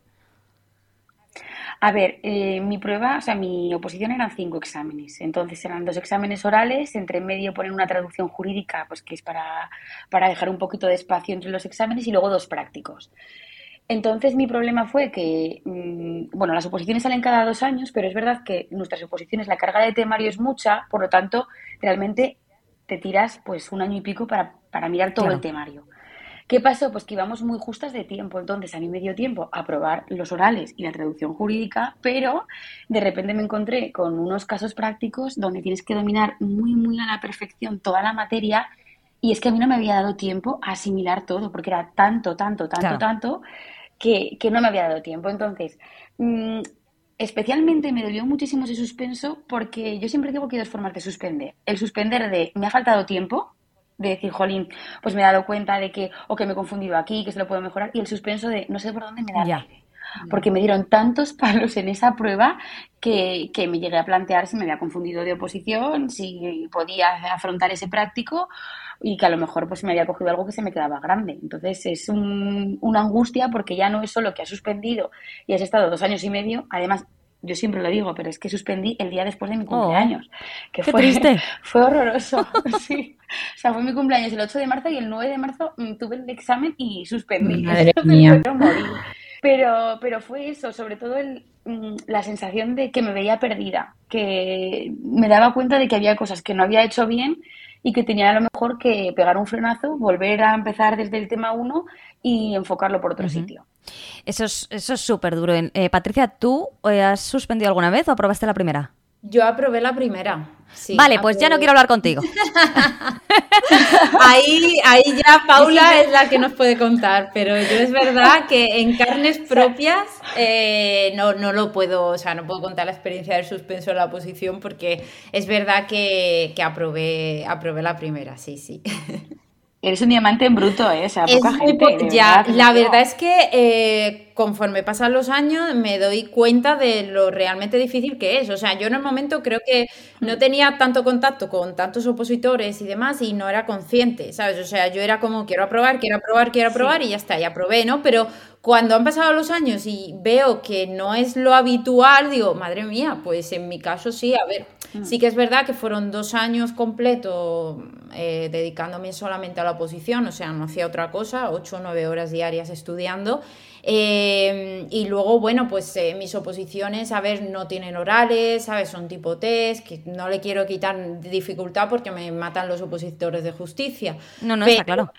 A ver, eh, mi prueba, o sea, mi oposición eran cinco exámenes. Entonces eran dos exámenes orales, entre medio ponen una traducción jurídica, pues que es para, para dejar un poquito de espacio entre los exámenes, y luego dos prácticos. Entonces mi problema fue que, mm, bueno, las oposiciones salen cada dos años, pero es verdad que en nuestras oposiciones la carga de temario es mucha, por lo tanto, realmente te tiras pues un año y pico para, para mirar todo el temario. ¿Qué pasó? Pues que íbamos muy justas de tiempo, entonces a mí me dio tiempo a probar los orales y la traducción jurídica, pero de repente me encontré con unos casos prácticos donde tienes que dominar muy, muy a la perfección toda la materia y es que a mí no me había dado tiempo a asimilar todo, porque era tanto, tanto, tanto, tanto, que, no me había dado tiempo. Entonces, mm, especialmente me dolió muchísimo ese suspenso porque yo siempre digo que hay dos formas de suspender. El suspender de me ha faltado tiempo, de decir, jolín, pues me he dado cuenta de que, o que me he confundido aquí, que se lo puedo mejorar, y el suspenso de no sé por dónde me da ya. Porque me dieron tantos palos en esa prueba que, que, me llegué a plantear si me había confundido de oposición, si podía afrontar ese práctico y que a lo mejor pues me había cogido algo que se me quedaba grande. Entonces es un, una angustia porque ya no es solo que has suspendido y has estado dos años y medio, además yo siempre lo digo, pero es que suspendí el día después de mi oh, cumpleaños. que qué fue, triste. Fue horroroso, sí. O sea, fue mi cumpleaños el 8 de marzo y el 9 de marzo mm, tuve el examen y suspendí. Madre mía. Pero, pero fue eso, sobre todo el, mm, la sensación de que me veía perdida, que me daba cuenta de que había cosas que no había hecho bien y que tenía a lo mejor que pegar un frenazo, volver a empezar desde el tema 1 y enfocarlo por otro sitio. Eso es eso es súper duro. Eh, Patricia, ¿tú eh, has suspendido alguna vez o aprobaste la primera? Yo aprobé la primera. vale, pues ya no quiero hablar contigo. ahí, ahí ya Paula es la que nos puede contar, pero yo es verdad que en carnes propias eh, no, no lo puedo, o sea, no puedo contar la experiencia del suspenso en la oposición porque es verdad que, que aprobé, aprobé la primera, sí, sí. Eres un diamante en bruto, ¿eh? O sea, poca gente. ya, la verdad es que eh, conforme pasan los años me doy cuenta de lo realmente difícil que es. O sea, yo en el momento creo que no tenía tanto contacto con tantos opositores y demás y no era consciente, ¿sabes? O sea, yo era como, quiero aprobar, quiero aprobar, quiero aprobar y ya está, y aprobé, ¿no? Pero cuando han pasado los años y veo que no es lo habitual, digo, madre mía, pues en mi caso sí, a ver, mm. sí que es verdad que fueron dos años completos eh, dedicándome solamente a la oposición, o sea, no hacía otra cosa, ocho o nueve horas diarias estudiando. Eh, y luego, bueno, pues eh, mis oposiciones, a ver, no tienen orales, ¿sabes? Son tipo test, que no le quiero quitar dificultad porque me matan los opositores de justicia. No, no, está claro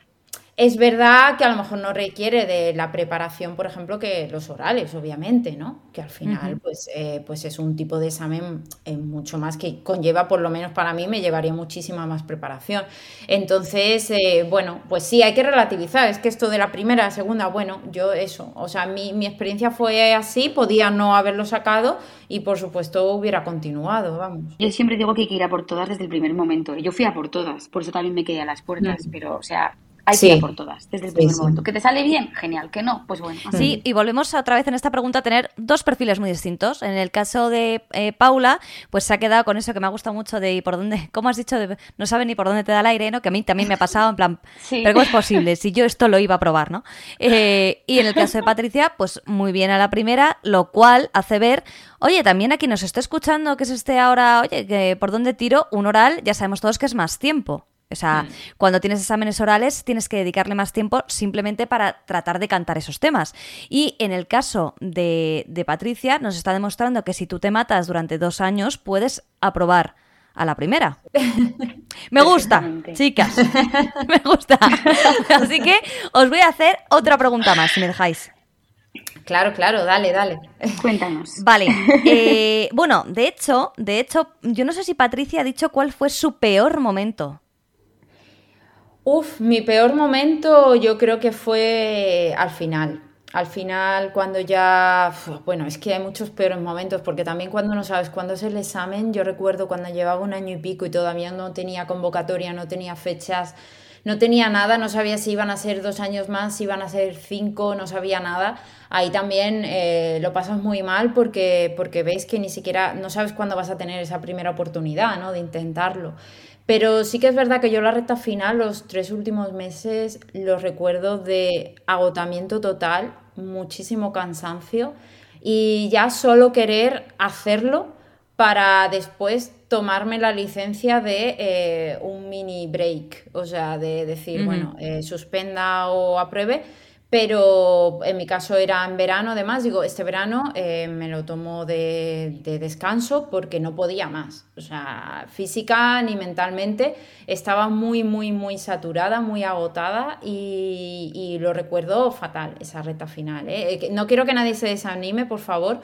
Es verdad que a lo mejor no requiere de la preparación, por ejemplo, que los orales, obviamente, ¿no? Que al final, pues, eh, pues es un tipo de examen eh, mucho más que conlleva, por lo menos para mí, me llevaría muchísima más preparación. Entonces, eh, bueno, pues sí, hay que relativizar. Es que esto de la primera, segunda, bueno, yo eso, o sea, mi, mi experiencia fue así, podía no haberlo sacado y, por supuesto, hubiera continuado, vamos. Yo siempre digo que hay que ir a por todas desde el primer momento. Yo fui a por todas, por eso también me quedé a las puertas, pero, o sea, hay que ir por todas, desde el primer momento. ¿Que te sale bien? Genial. ¿Que no? Pues bueno. Sí, y volvemos otra vez en esta pregunta a tener dos perfiles muy distintos. En el caso de eh, Paula, pues se ha quedado con eso que me ha gustado mucho de por dónde, ¿cómo has dicho? no sabe ni por dónde te da el aire, ¿no? Que a mí también me ha pasado, en plan, pero ¿cómo es posible? Si yo esto lo iba a probar, ¿no? Eh, y en el caso de Patricia, pues muy bien a la primera, lo cual hace ver, oye, también aquí nos está escuchando que es este ahora, oye, que por dónde tiro un oral, ya sabemos todos que es más tiempo. O sea, mm. cuando tienes exámenes orales tienes que dedicarle más tiempo simplemente para tratar de cantar esos temas. Y en el caso de, Patricia, nos está demostrando que si tú te matas durante dos años, puedes aprobar a la primera. Me gusta, chicas. Me gusta. Así que os voy a hacer otra pregunta más, si me dejáis. Claro, claro, dale, dale. Cuéntanos. Vale. Eh, bueno, de hecho, de hecho, yo no sé si Patricia ha dicho cuál fue su peor momento. Uf, mi peor momento yo creo que fue al final. Al final, cuando ya. Bueno, es que hay muchos peores momentos, porque también cuando no sabes cuándo es el examen, yo recuerdo cuando llevaba un año y pico y todavía no tenía convocatoria, no tenía fechas, no tenía nada, no sabía si iban a ser dos años más, si iban a ser cinco, no sabía nada. Ahí también eh, lo pasas muy mal porque, porque ves que ni siquiera no sabes cuándo vas a tener esa primera oportunidad, ¿no? De intentarlo. Pero sí que es verdad que yo la recta final, los tres últimos meses, los recuerdo de agotamiento total, muchísimo cansancio y ya solo querer hacerlo para después tomarme la licencia de eh, un mini break, o sea, de decir, bueno, eh, suspenda o apruebe pero en mi caso era en verano, además, digo, este verano eh, me lo tomo de, descanso porque no podía más. O sea, física ni mentalmente estaba muy, muy, muy saturada, muy agotada y, lo recuerdo fatal, esa reta final. ¿eh? No quiero que nadie se desanime, por favor,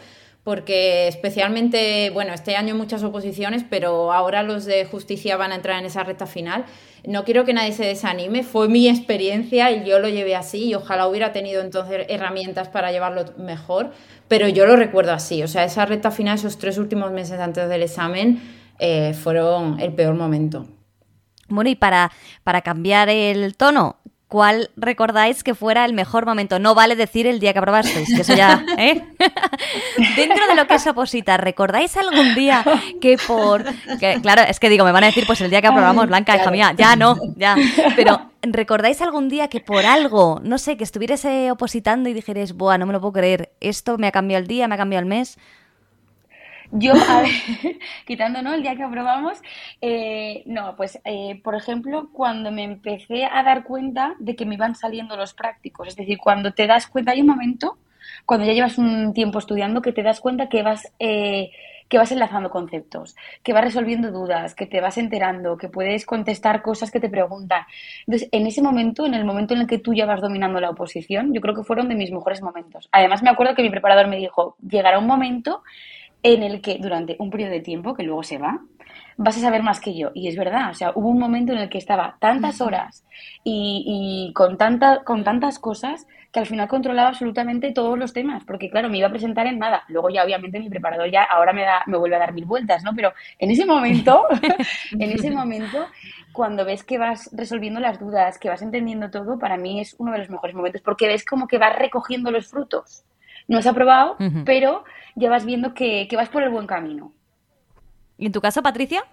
porque especialmente, bueno, este año muchas oposiciones, pero ahora los de justicia van a entrar en esa recta final. No quiero que nadie se desanime, fue mi experiencia y yo lo llevé así y ojalá hubiera tenido entonces herramientas para llevarlo mejor, pero yo lo recuerdo así, o sea, esa recta final, esos tres últimos meses antes del examen, eh, fueron el peor momento. Bueno, y para, para cambiar el tono, ¿Cuál recordáis que fuera el mejor momento? No vale decir el día que aprobasteis, que eso ya, ¿eh? Dentro de lo que es opositar, ¿recordáis algún día que por... claro, es que digo, me van a decir, pues el día que aprobamos, Blanca, hija mía, ya no, ya. Pero, ¿recordáis algún día que por algo, no sé, que estuvierais opositando y dijerais, buah, no me lo puedo creer, esto me ha cambiado el día, me ha cambiado el mes? Yo, a ver, quitando, ¿no? El día que aprobamos, eh, no, pues, eh, por ejemplo, cuando me empecé a dar cuenta de que me iban saliendo los prácticos, es decir, cuando te das cuenta, hay un momento, cuando ya llevas un tiempo estudiando, que te das cuenta que vas, eh, que vas enlazando conceptos, que vas resolviendo dudas, que te vas enterando, que puedes contestar cosas que te preguntan. Entonces, en ese momento, en el momento en el que tú ya vas dominando la oposición, yo creo que fueron de mis mejores momentos. Además, me acuerdo que mi preparador me dijo, llegará un momento en el que durante un periodo de tiempo, que luego se va, vas a saber más que yo. Y es verdad, o sea, hubo un momento en el que estaba tantas horas y, con, tanta, con tantas cosas que al final controlaba absolutamente todos los temas, porque claro, me iba a presentar en nada. Luego ya obviamente mi preparador ya ahora me, da, me vuelve a dar mil vueltas, ¿no? Pero en ese momento, en ese momento, cuando ves que vas resolviendo las dudas, que vas entendiendo todo, para mí es uno de los mejores momentos, porque ves como que vas recogiendo los frutos. No has aprobado, pero ya vas viendo que, vas por el buen camino. ¿Y en tu caso, Patricia?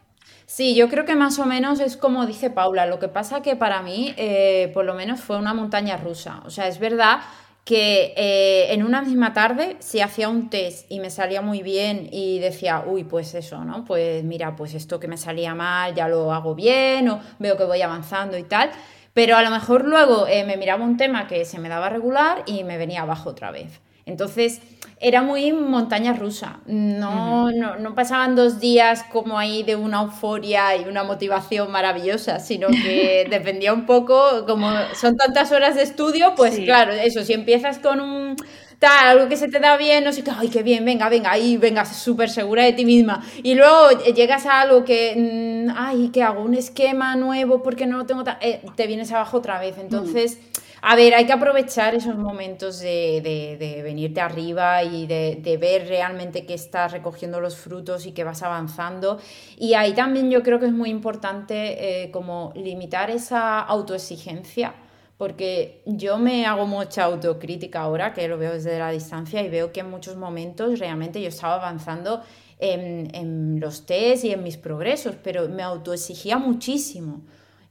Sí, yo creo que más o menos es como dice Paula. Lo que pasa que para mí, eh, por lo menos, fue una montaña rusa. O sea, es verdad que eh, en una misma tarde si hacía un test y me salía muy bien y decía, uy, pues eso, ¿no? Pues mira, pues esto que me salía mal ya lo hago bien o veo que voy avanzando y tal. Pero a lo mejor luego eh, me miraba un tema que se me daba regular y me venía abajo otra vez. Entonces, era muy montaña rusa. No, no, pasaban dos días como ahí de una euforia y una motivación maravillosa, sino que dependía un poco, como son tantas horas de estudio, pues claro, eso, si empiezas con un tal, algo que se te da bien, no sé qué, ay, qué bien, venga, venga, ahí, venga, súper segura de ti misma. Y luego llegas a algo que, mm, ay, ¿qué hago? Un esquema nuevo porque no lo tengo tan... Eh, te vienes abajo otra vez. Entonces... A ver, hay que aprovechar esos momentos de, venirte arriba y de, ver realmente que estás recogiendo los frutos y que vas avanzando. Y ahí también yo creo que es muy importante eh, como limitar esa autoexigencia porque yo me hago mucha autocrítica ahora, que lo veo desde la distancia y veo que en muchos momentos realmente yo estaba avanzando en, en los test y en mis progresos, pero me autoexigía muchísimo.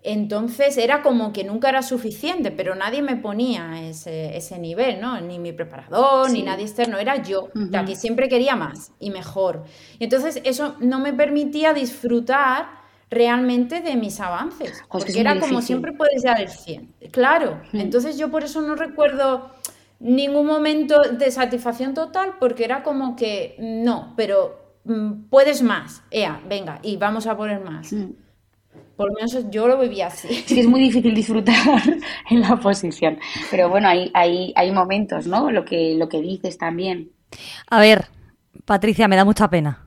Entonces era como que nunca era suficiente, pero nadie me ponía ese, ese nivel, ¿no? Ni mi preparador, ni nadie externo, era yo, la que siempre quería más y mejor. Y entonces eso no me permitía disfrutar realmente de mis avances, porque era como siempre puedes dar el 100. Claro, entonces yo por eso no recuerdo ningún momento de satisfacción total, porque era como que no, pero mm, puedes más, ea, venga, y vamos a poner más. Por lo menos yo lo vivía así. Sí, es muy difícil disfrutar en la posición. Pero bueno, hay, hay, hay momentos, ¿no? Lo que, lo que dices también. A ver, Patricia, me da mucha pena.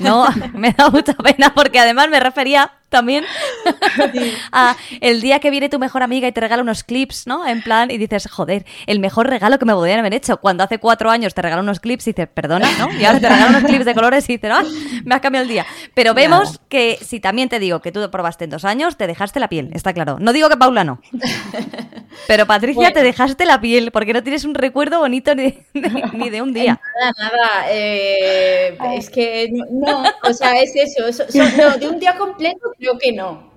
No, me da mucha pena porque además me refería también a el día que viene tu mejor amiga y te regala unos clips, ¿no? En plan, y dices, joder, el mejor regalo que me podrían haber hecho. Cuando hace cuatro años te regala unos clips y dices, perdona, ¿no? Y ahora te regala unos clips de colores y dices, ah, me has cambiado el día. Pero vemos que si también te digo que tú probaste en dos años, te dejaste la piel, está claro. No digo que Paula no. Pero Patricia, te dejaste la piel porque no tienes un recuerdo bonito ni, de un día. Nada, nada. Eh, es que no, o sea, es eso. no, de un día completo creo que no.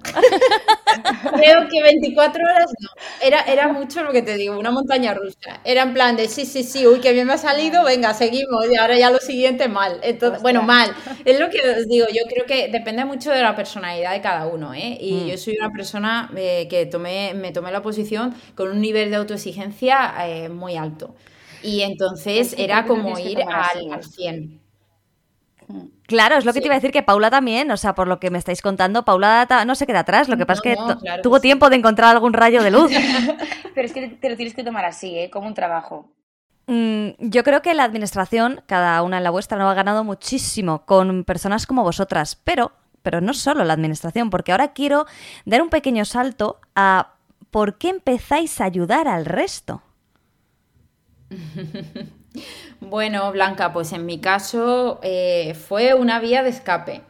creo que 24 horas no. Era, era mucho lo que te digo, una montaña rusa. Era en plan de sí, sí, sí, uy, que bien me ha salido, venga, seguimos. Y ahora ya lo siguiente mal. Entonces, bueno, mal. Es lo que os digo, yo creo que depende mucho de la personalidad de cada uno, ¿eh? Y mm. yo soy una persona eh, que tomé, me tomé la posición con un nivel de autoexigencia eh, muy alto. Y entonces era como ir al, al 100. Claro, es lo que te iba a decir que Paula también, o sea, por lo que me estáis contando, Paula no se queda atrás, lo que pasa es que tuvo tiempo de encontrar algún rayo de luz. Pero es que te lo tienes que tomar así, ¿eh? como un trabajo. Mm, yo creo que la administración, cada una en la vuestra, no ha ganado muchísimo con personas como vosotras, pero, pero no solo la administración, porque ahora quiero dar un pequeño salto a por qué empezáis a ayudar al resto. Bueno, Blanca, pues en mi caso eh, fue una vía de escape,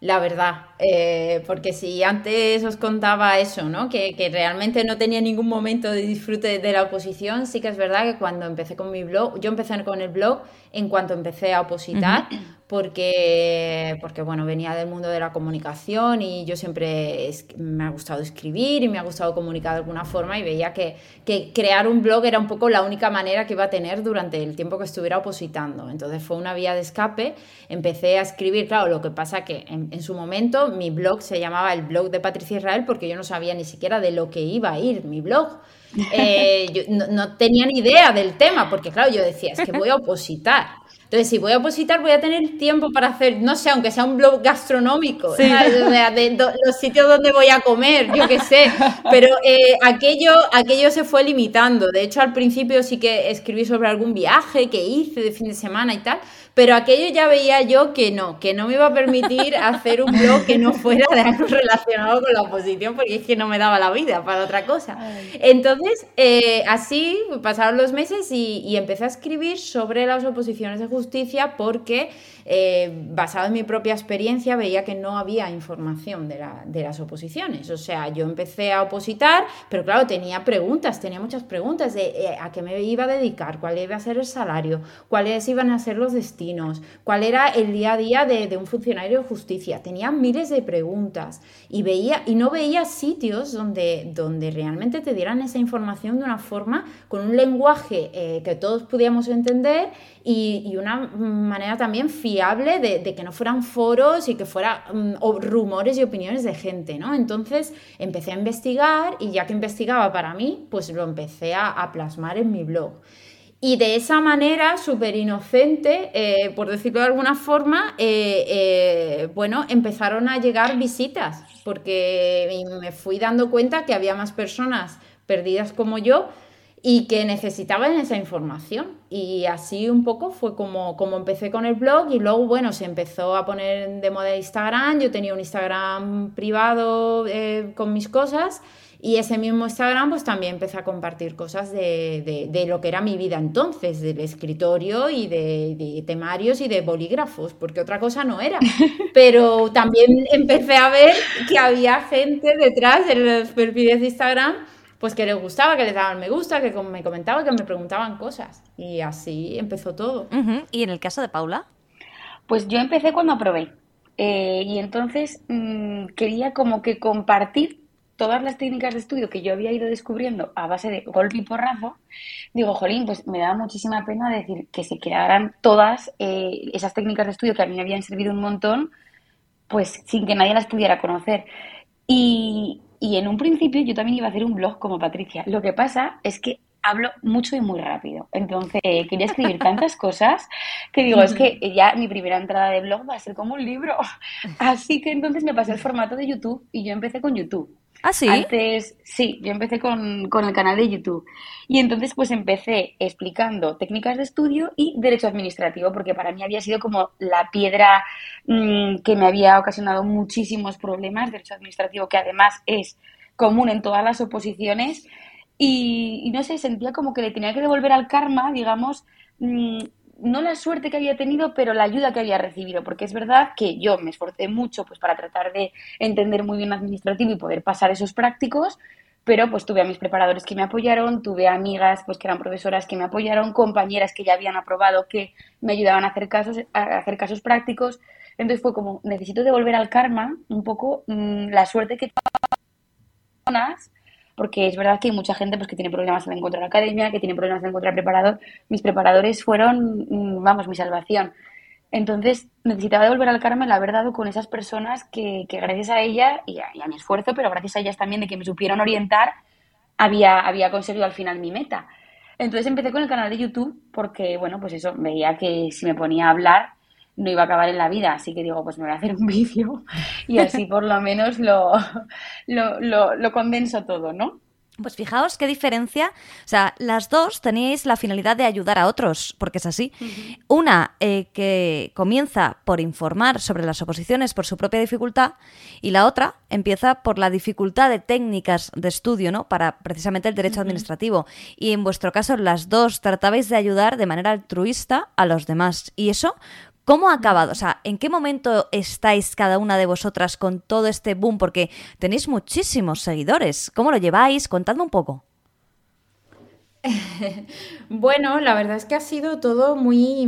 la verdad. Eh, porque si antes os contaba eso, ¿no? Que, realmente no tenía ningún momento de disfrute de la oposición, sí que es verdad que cuando empecé con mi blog, yo empecé con el blog en cuanto empecé a opositar, porque, porque bueno, venía del mundo de la comunicación y yo siempre me ha gustado escribir y me ha gustado comunicar de alguna forma y veía que, que, crear un blog era un poco la única manera que iba a tener durante el tiempo que estuviera opositando. Entonces fue una vía de escape, empecé a escribir, claro, lo que pasa que en, en su momento mi blog se llamaba el blog de Patricia Israel porque yo no sabía ni siquiera de lo que iba a ir mi blog. Eh, yo no, no, tenía ni idea del tema, porque claro, yo decía, es que voy a opositar. Entonces, si voy a opositar, voy a tener tiempo para hacer, no sé, aunque sea un blog gastronómico, de, los sitios donde voy a comer, yo qué sé. Pero eh, aquello, aquello se fue limitando. De hecho, al principio sí que escribí sobre algún viaje que hice de fin de semana y tal, pero aquello ya veía yo que no, que no me iba a permitir hacer un blog que no fuera de algo relacionado con la oposición, porque es que no me daba la vida para otra cosa. Entonces, eh, así pasaron los meses y, y empecé a escribir sobre las oposiciones de justicia porque eh, basado en mi propia experiencia, veía que no había información de, las oposiciones. O sea, yo empecé a opositar, pero claro, tenía preguntas, tenía muchas preguntas de eh, a qué me iba a dedicar, cuál iba a ser el salario, cuáles iban a ser los destinos, cuál era el día a día de, un funcionario de justicia. Tenía miles de preguntas y, veía, y no veía sitios donde, donde realmente te dieran esa información de una forma, con un lenguaje eh, que todos pudiéramos entender y, una manera también fiable de, que no fueran foros y que fuera mm, rumores y opiniones de gente, ¿no? Entonces empecé a investigar y ya que investigaba para mí, pues lo empecé a, plasmar en mi blog. Y de esa manera, súper inocente, eh, por decirlo de alguna forma, eh, eh, bueno, empezaron a llegar visitas, porque me fui dando cuenta que había más personas perdidas como yo y que necesitaban esa información. Y así un poco fue como, como empecé con el blog y luego, bueno, se empezó a poner de moda Instagram, yo tenía un Instagram privado con mis cosas y ese mismo Instagram pues también empecé a compartir cosas de, de, lo que era mi vida entonces, del escritorio y de, temarios y de bolígrafos, porque otra cosa no era. Pero también empecé a ver que había gente detrás de los perfiles de Instagram pues que les gustaba, que les daban me gusta, que me comentaban, que me preguntaban cosas. Y así empezó todo. ¿Y en el caso de Paula? Pues yo empecé cuando aprobé. Eh, y entonces mm, quería como que compartir todas las técnicas de estudio que yo había ido descubriendo a base de golpe y porrazo, digo, jolín, pues me da muchísima pena decir que se quedaran todas eh, esas técnicas de estudio que a mí me habían servido un montón, pues sin que nadie las pudiera conocer. Y, en un principio yo también iba a hacer un blog como Patricia. Lo que pasa es que hablo mucho y muy rápido. Entonces, eh, quería escribir tantas cosas que digo, es que ya mi primera entrada de blog va a ser como un libro. Así que entonces me pasé el formato de YouTube y yo empecé con YouTube. ¿Ah, sí? Antes, sí, yo empecé con, el canal de YouTube. Y entonces, pues empecé explicando técnicas de estudio y derecho administrativo, porque para mí había sido como la piedra mm, que me había ocasionado muchísimos problemas. Derecho administrativo, que además es común en todas las oposiciones. Y, no sé, sentía como que le tenía que devolver al karma, digamos, mm, no la suerte que había tenido, pero la ayuda que había recibido, porque es verdad que yo me esforcé mucho pues para tratar de entender muy bien administrativo y poder pasar esos prácticos, pero pues tuve a mis preparadores que me apoyaron, tuve amigas pues que eran profesoras que me apoyaron, compañeras que ya habían aprobado que me ayudaban a hacer casos a hacer casos prácticos. Entonces fue como necesito devolver al karma un poco mm, la suerte que porque es verdad que hay mucha gente pues, que tiene problemas en encontrar academia, que tiene problemas en encontrar preparador. Mis preparadores fueron, mm, vamos, mi salvación. Entonces necesitaba devolver al karma el haber dado con esas personas que, que gracias a ella y a, mi esfuerzo, pero gracias a ellas también de que me supieron orientar, había, había conseguido al final mi meta. Entonces empecé con el canal de YouTube porque, bueno, pues eso, veía que si me ponía a hablar no iba a acabar en la vida, así que digo, pues me voy a hacer un vídeo y así por lo menos lo, lo, lo, condenso todo, ¿no? Pues fijaos qué diferencia. O sea, las dos tenéis la finalidad de ayudar a otros, porque es así. Una eh, que comienza por informar sobre las oposiciones por su propia dificultad y la otra empieza por la dificultad de técnicas de estudio, ¿no? Para precisamente el derecho administrativo. Y en vuestro caso, las dos tratabais de ayudar de manera altruista a los demás. Y eso ¿Cómo ha acabado? O sea, ¿en qué momento estáis cada una de vosotras con todo este boom? Porque tenéis muchísimos seguidores. ¿Cómo lo lleváis? Contadme un poco. bueno, la verdad es que ha sido todo muy,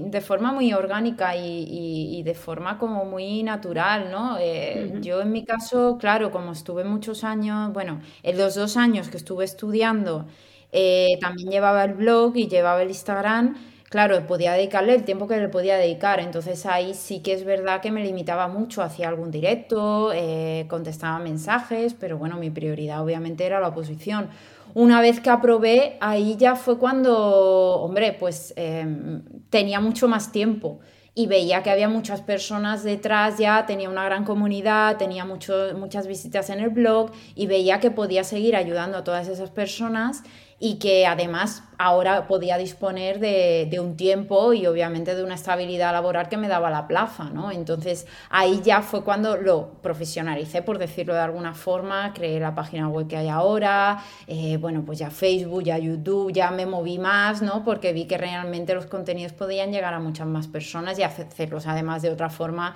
de forma muy orgánica y, de forma como muy natural, ¿no? Eh, yo en mi caso, claro, como estuve muchos años, bueno, en los dos años que estuve estudiando, eh, también llevaba el blog y llevaba el Instagram claro, podía dedicarle el tiempo que le podía dedicar. Entonces ahí sí que es verdad que me limitaba mucho, hacía algún directo, eh, contestaba mensajes, pero bueno, mi prioridad obviamente era la oposición. Una vez que aprobé, ahí ya fue cuando, hombre, pues em, tenía mucho más tiempo y veía que había muchas personas detrás ya, tenía una gran comunidad, tenía muchas visitas en el blog y veía que podía seguir ayudando a todas esas personas y que además ahora podía disponer de, un tiempo y obviamente de una estabilidad laboral que me daba la plaza, ¿no? Entonces ahí ya fue cuando lo profesionalicé, por decirlo de alguna forma, creé la página web que hay ahora, eh, bueno, pues ya Facebook, ya YouTube, ya me moví más, ¿no? Porque vi que realmente los contenidos podían llegar a muchas más personas y hacerlos además de otra forma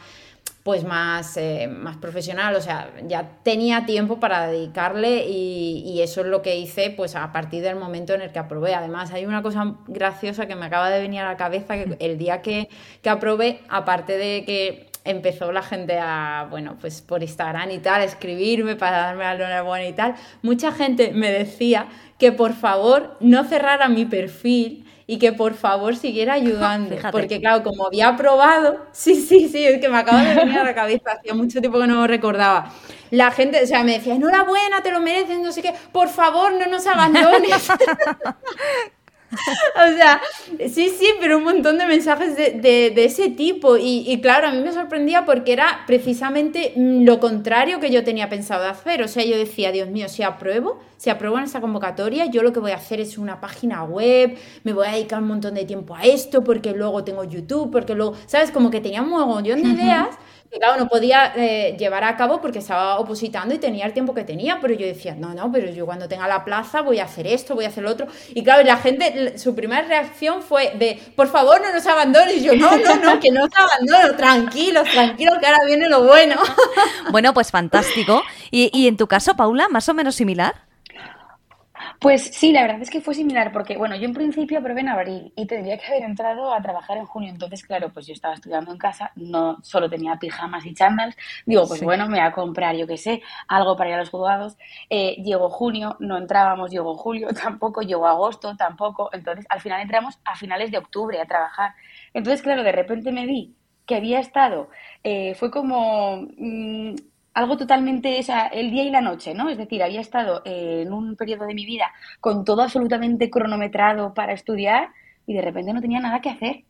pues más, eh, más profesional, o sea, ya tenía tiempo para dedicarle y, eso es lo que hice pues a partir del momento en el que aprobé. Además, hay una cosa graciosa que me acaba de venir a la cabeza, que el día que, que aprobé, aparte de que empezó la gente a, bueno, pues por Instagram y tal, escribirme para darme la enhorabuena y tal, mucha gente me decía que por favor no cerrara mi perfil y que por favor siguiera ayudando. Porque claro, como había probado, sí, sí, sí, es que me acaba de venir a la cabeza, hacía mucho tiempo que no lo recordaba. La gente, o sea, me decía, enhorabuena, te lo mereces, no sé qué, por favor, no nos abandones. o sea, sí, sí, pero un montón de mensajes de, ese tipo. Y, claro, a mí me sorprendía porque era precisamente lo contrario que yo tenía pensado hacer. O sea, yo decía, Dios mío, si apruebo, si apruebo en esta convocatoria, yo lo que voy a hacer es una página web, me voy a dedicar un montón de tiempo a esto, porque luego tengo YouTube, porque luego, ¿sabes? Como que tenía un montón de ideas claro, no podía eh, llevar a cabo porque estaba opositando y tenía el tiempo que tenía, pero yo decía, no, no, pero yo cuando tenga la plaza voy a hacer esto, voy a hacer lo otro. Y claro, la gente, su primera reacción fue de, por favor, no nos abandones. Yo, no, no, no, que no os abandono, tranquilos, tranquilos, que ahora viene lo bueno. Bueno, pues fantástico. ¿Y, y en tu caso, Paula, más o menos similar? Pues sí, la verdad es que fue similar, porque bueno, yo en principio probé en abril y tendría que haber entrado a trabajar en junio. Entonces, claro, pues yo estaba estudiando en casa, no solo tenía pijamas y chándals. Digo, pues bueno, me voy a comprar, yo qué sé, algo para ir a los juzgados. Eh, llegó junio, no entrábamos, llegó julio tampoco, llegó agosto tampoco. Entonces, al final entramos a finales de octubre a trabajar. Entonces, claro, de repente me vi que había estado, eh, fue como. Mm, algo totalmente, o el día y la noche, ¿no? Es decir, había estado en un periodo de mi vida con todo absolutamente cronometrado para estudiar y de repente no tenía nada que hacer.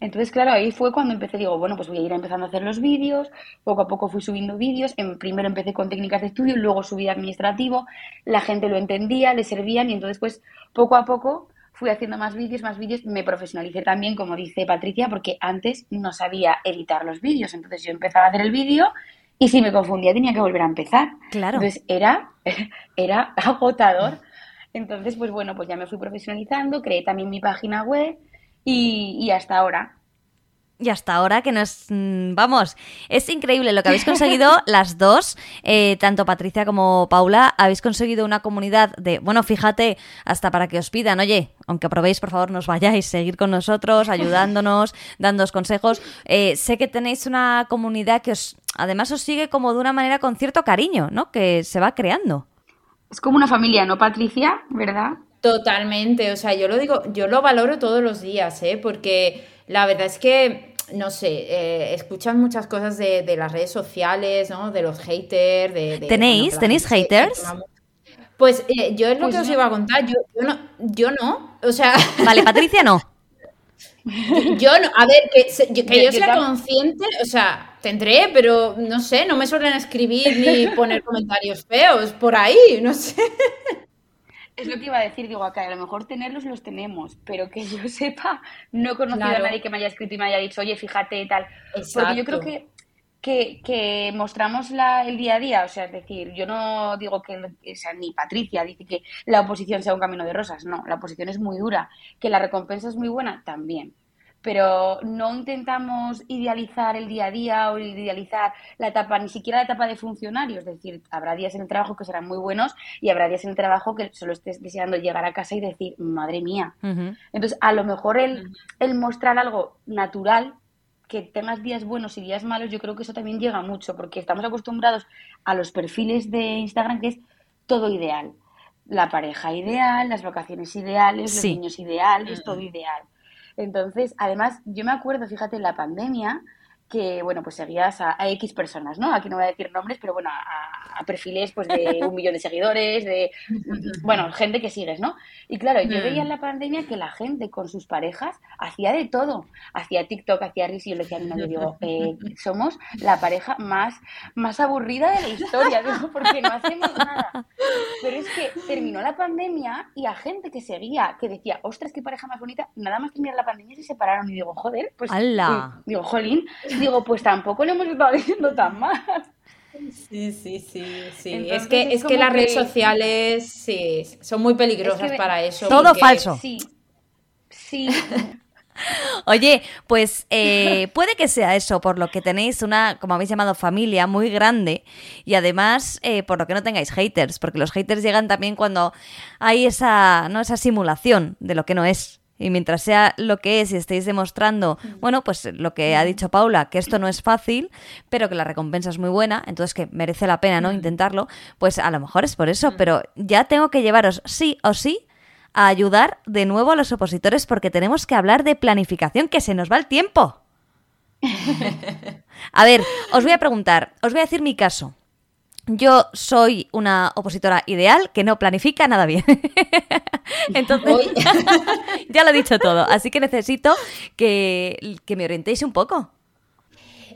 Entonces, claro, ahí fue cuando empecé, digo, bueno, pues voy a ir empezando a hacer los vídeos, poco a poco fui subiendo vídeos, en, primero empecé con técnicas de estudio, luego subí administrativo, la gente lo entendía, le servían y entonces pues poco a poco fui haciendo más vídeos, más vídeos, me profesionalicé también, como dice Patricia, porque antes no sabía editar los vídeos, entonces yo empezaba a hacer el vídeo y si me confundía tenía que volver a empezar. Claro. Entonces era, era agotador. Entonces, pues bueno, pues ya me fui profesionalizando, creé también mi página web y, y hasta ahora. Y hasta ahora que nos... Mm, vamos, es increíble lo que habéis conseguido las dos, eh, tanto Patricia como Paula, habéis conseguido una comunidad de, bueno, fíjate, hasta para que os pidan, oye, aunque probéis, por favor, nos vayáis, seguir con nosotros, ayudándonos, dándoos consejos. Eh, sé que tenéis una comunidad que os, además os sigue como de una manera con cierto cariño, ¿no? Que se va creando. Es como una familia, ¿no, Patricia? ¿Verdad? Totalmente, o sea, yo lo digo, yo lo valoro todos los días, ¿eh? Porque la verdad es que, no sé, eh, escuchan muchas cosas de, las redes sociales, ¿no? De los haters, de... ¿Tenéis? ¿Tenéis haters? pues eh, yo es lo que os iba a contar, yo, no, yo no, o sea... Vale, Patricia no. Yo no, a ver, que, yo, sea consciente, o sea, tendré, pero no sé, no me suelen escribir ni poner comentarios feos por ahí, no sé. Es lo que iba a decir, digo, acá, a lo mejor tenerlos los tenemos, pero que yo sepa, no he conocido a nadie que me haya escrito y me haya dicho, oye, fíjate tal. Porque yo creo que, que, que mostramos la, el día a día, o sea, es decir, yo no digo que, o sea, ni Patricia dice que la oposición sea un camino de rosas, no, la oposición es muy dura, que la recompensa es muy buena, también pero no intentamos idealizar el día a día o idealizar la etapa, ni siquiera la etapa de funcionario. Es decir, habrá días en el trabajo que serán muy buenos y habrá días en el trabajo que solo estés deseando llegar a casa y decir, madre mía. Entonces, a lo mejor el, el mostrar algo natural, que tengas días buenos y días malos, yo creo que eso también llega mucho, porque estamos acostumbrados a los perfiles de Instagram que es todo ideal. La pareja ideal, las vacaciones ideales, los niños ideales, todo ideal. Entonces, además, yo me acuerdo, fíjate, en la pandemia, que, bueno, pues seguías a, X personas, ¿no? Aquí no voy a decir nombres, pero bueno, a, perfiles pues de un millón de seguidores, de, bueno, gente que sigues, ¿no? Y claro, yo veía en la pandemia que la gente con sus parejas hacía de todo. Hacía TikTok, hacía Riz y yo le decía a mi novio, digo, eh, somos la pareja más, más aburrida de la historia, digo, porque no hacemos nada. Pero es que terminó la pandemia y a gente que seguía, que decía, ostras, qué pareja más bonita, nada más terminar la pandemia se separaron y digo, joder, pues, digo, jolín, digo, pues tampoco lo hemos estado diciendo tan mal. Sí, sí, sí, sí. es que, es, que las redes sociales sí, son muy peligrosas para eso. Todo falso. Sí, sí. Oye, pues eh, puede que sea eso, por lo que tenéis una, como habéis llamado, familia muy grande y además eh, por lo que no tengáis haters, porque los haters llegan también cuando hay esa, ¿no? esa simulación de lo que no es. Y mientras sea lo que es y estéis demostrando, bueno, pues lo que ha dicho Paula, que esto no es fácil, pero que la recompensa es muy buena, entonces que merece la pena, ¿no? Intentarlo, pues a lo mejor es por eso, pero ya tengo que llevaros sí o sí a ayudar de nuevo a los opositores porque tenemos que hablar de planificación, que se nos va el tiempo. a ver, os voy a preguntar, os voy a decir mi caso. Yo soy una opositora ideal que no planifica nada bien. Entonces, ya lo he dicho todo. Así que necesito que, me orientéis un poco.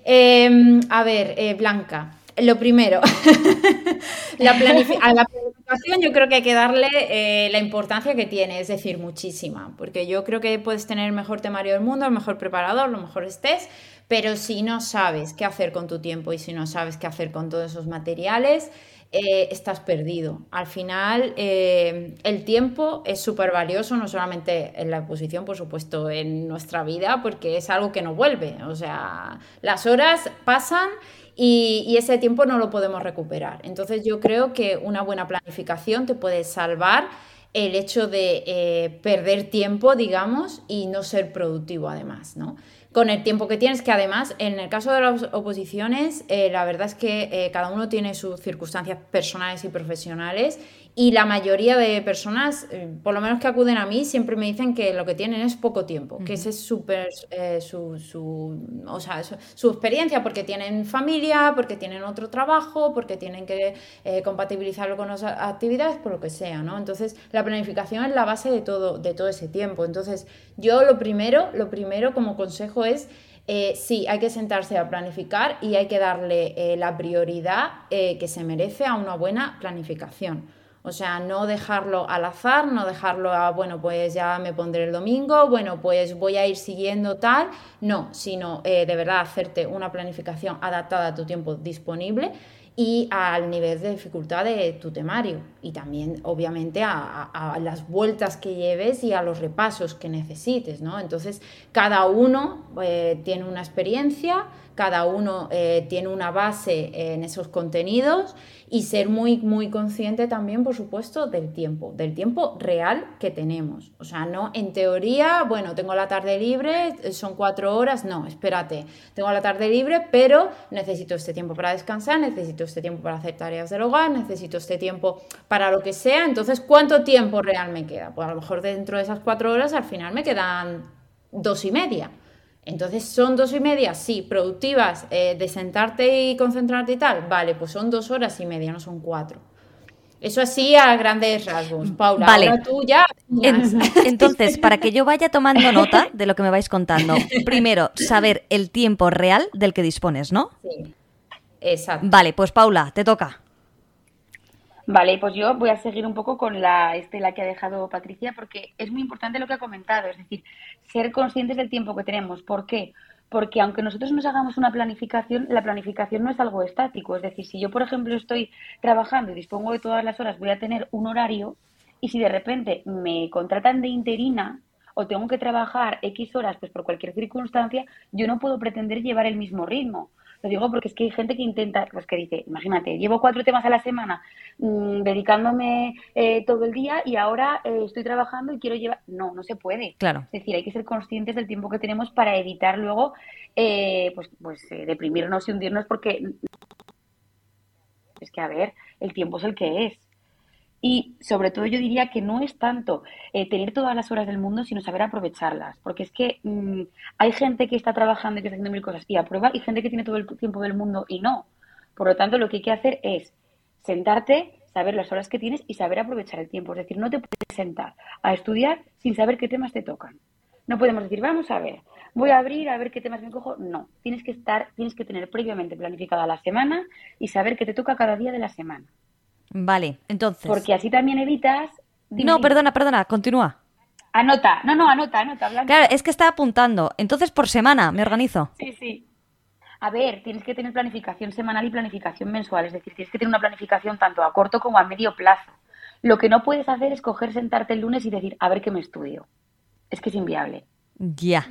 Em, a ver, eh, Blanca, lo primero, la a la planificación yo creo que hay que darle eh, la importancia que tiene, es decir, muchísima, porque yo creo que puedes tener el mejor temario del mundo, el mejor preparador, lo mejor estés, pero si no sabes qué hacer con tu tiempo y si no sabes qué hacer con todos esos materiales, eh, estás perdido. Al final, eh, el tiempo es súper valioso, no solamente en la exposición, por supuesto, en nuestra vida, porque es algo que no vuelve. O sea, las horas pasan y, ese tiempo no lo podemos recuperar. Entonces, yo creo que una buena planificación te puede salvar el hecho de eh, perder tiempo, digamos, y no ser productivo además, ¿no? Con el tiempo que tienes, que además en el caso de las oposiciones, eh, la verdad es que eh, cada uno tiene sus circunstancias personales y profesionales y la mayoría de personas, eh, por lo menos que acuden a mí, siempre me dicen que lo que tienen es poco tiempo, que ese es súper su, su, o sea, su, experiencia, porque tienen familia, porque tienen otro trabajo, porque tienen que compatibilizarlo con otras actividades, por lo que sea, ¿no? Entonces, la planificación es la base de todo, de todo ese tiempo. Entonces, yo lo primero, lo primero como consejo es eh, sí, hay que sentarse a planificar y hay que darle eh, la prioridad eh, que se merece a una buena planificación. O sea, no dejarlo al azar, no dejarlo a, bueno, pues ya me pondré el domingo, bueno, pues voy a ir siguiendo tal. No, sino de verdad hacerte una planificación adaptada a tu tiempo disponible y al nivel de dificultad de tu temario y también obviamente a, las vueltas que lleves y a los repasos que necesites, ¿no? Entonces cada uno eh, tiene una experiencia, cada uno eh, tiene una base en esos contenidos y ser muy, muy consciente también, por supuesto, del tiempo, del tiempo real que tenemos. O sea, no en teoría, bueno, tengo la tarde libre, son cuatro horas, no, espérate, tengo la tarde libre, pero necesito este tiempo para descansar, necesito este tiempo para hacer tareas del hogar, necesito este tiempo para lo que sea. Entonces, ¿cuánto tiempo real me queda? Pues a lo mejor dentro de esas cuatro horas al final me quedan dos y media. Entonces, ¿son dos y media? Sí, productivas, eh, de sentarte y concentrarte y tal. Vale, pues son dos horas y media, no son cuatro. Eso así a grandes rasgos. Paula, vale. ahora tú ya. entonces, para que yo vaya tomando nota de lo que me vais contando, primero, saber el tiempo real del que dispones, ¿no? Sí. Exacto. Vale, pues Paula, te toca. Vale, pues yo voy a seguir un poco con la estela que ha dejado Patricia porque es muy importante lo que ha comentado, es decir, ser conscientes del tiempo que tenemos. ¿Por qué? Porque aunque nosotros nos hagamos una planificación, la planificación no es algo estático. Es decir, si yo, por ejemplo, estoy trabajando y dispongo de todas las horas, voy a tener un horario y si de repente me contratan de interina o tengo que trabajar X horas, pues por cualquier circunstancia, yo no puedo pretender llevar el mismo ritmo. Lo digo porque es que hay gente que intenta, pues que dice, imagínate, llevo cuatro temas a la semana mm, dedicándome eh, todo el día y ahora eh, estoy trabajando y quiero llevar. No, no se puede. Claro. Es decir, hay que ser conscientes del tiempo que tenemos para evitar luego, eh, pues, pues deprimirnos y hundirnos porque es que, a ver, el tiempo es el que es. Y sobre todo yo diría que no es tanto eh, tener todas las horas del mundo, sino saber aprovecharlas. Porque es que mm, hay gente que está trabajando y que está haciendo mil cosas y aprueba y gente que tiene todo el tiempo del mundo y no. Por lo tanto, lo que hay que hacer es sentarte, saber las horas que tienes y saber aprovechar el tiempo. Es decir, no te puedes sentar a estudiar sin saber qué temas te tocan. No podemos decir, vamos a ver, voy a abrir a ver qué temas me cojo. No, tienes que estar, tienes que tener previamente planificada la semana y saber qué te toca cada día de la semana. Vale, entonces. Porque así también evitas. no, perdona, perdona, continúa. Anota, no, no, anota, anota. Claro, es que está apuntando. Entonces, por semana me organizo. Sí, sí. A ver, tienes que tener planificación semanal y planificación mensual. Es decir, tienes que tener una planificación tanto a corto como a medio plazo. Lo que no puedes hacer es coger, sentarte el lunes y decir, a ver qué me estudio. Es que es inviable. Ya.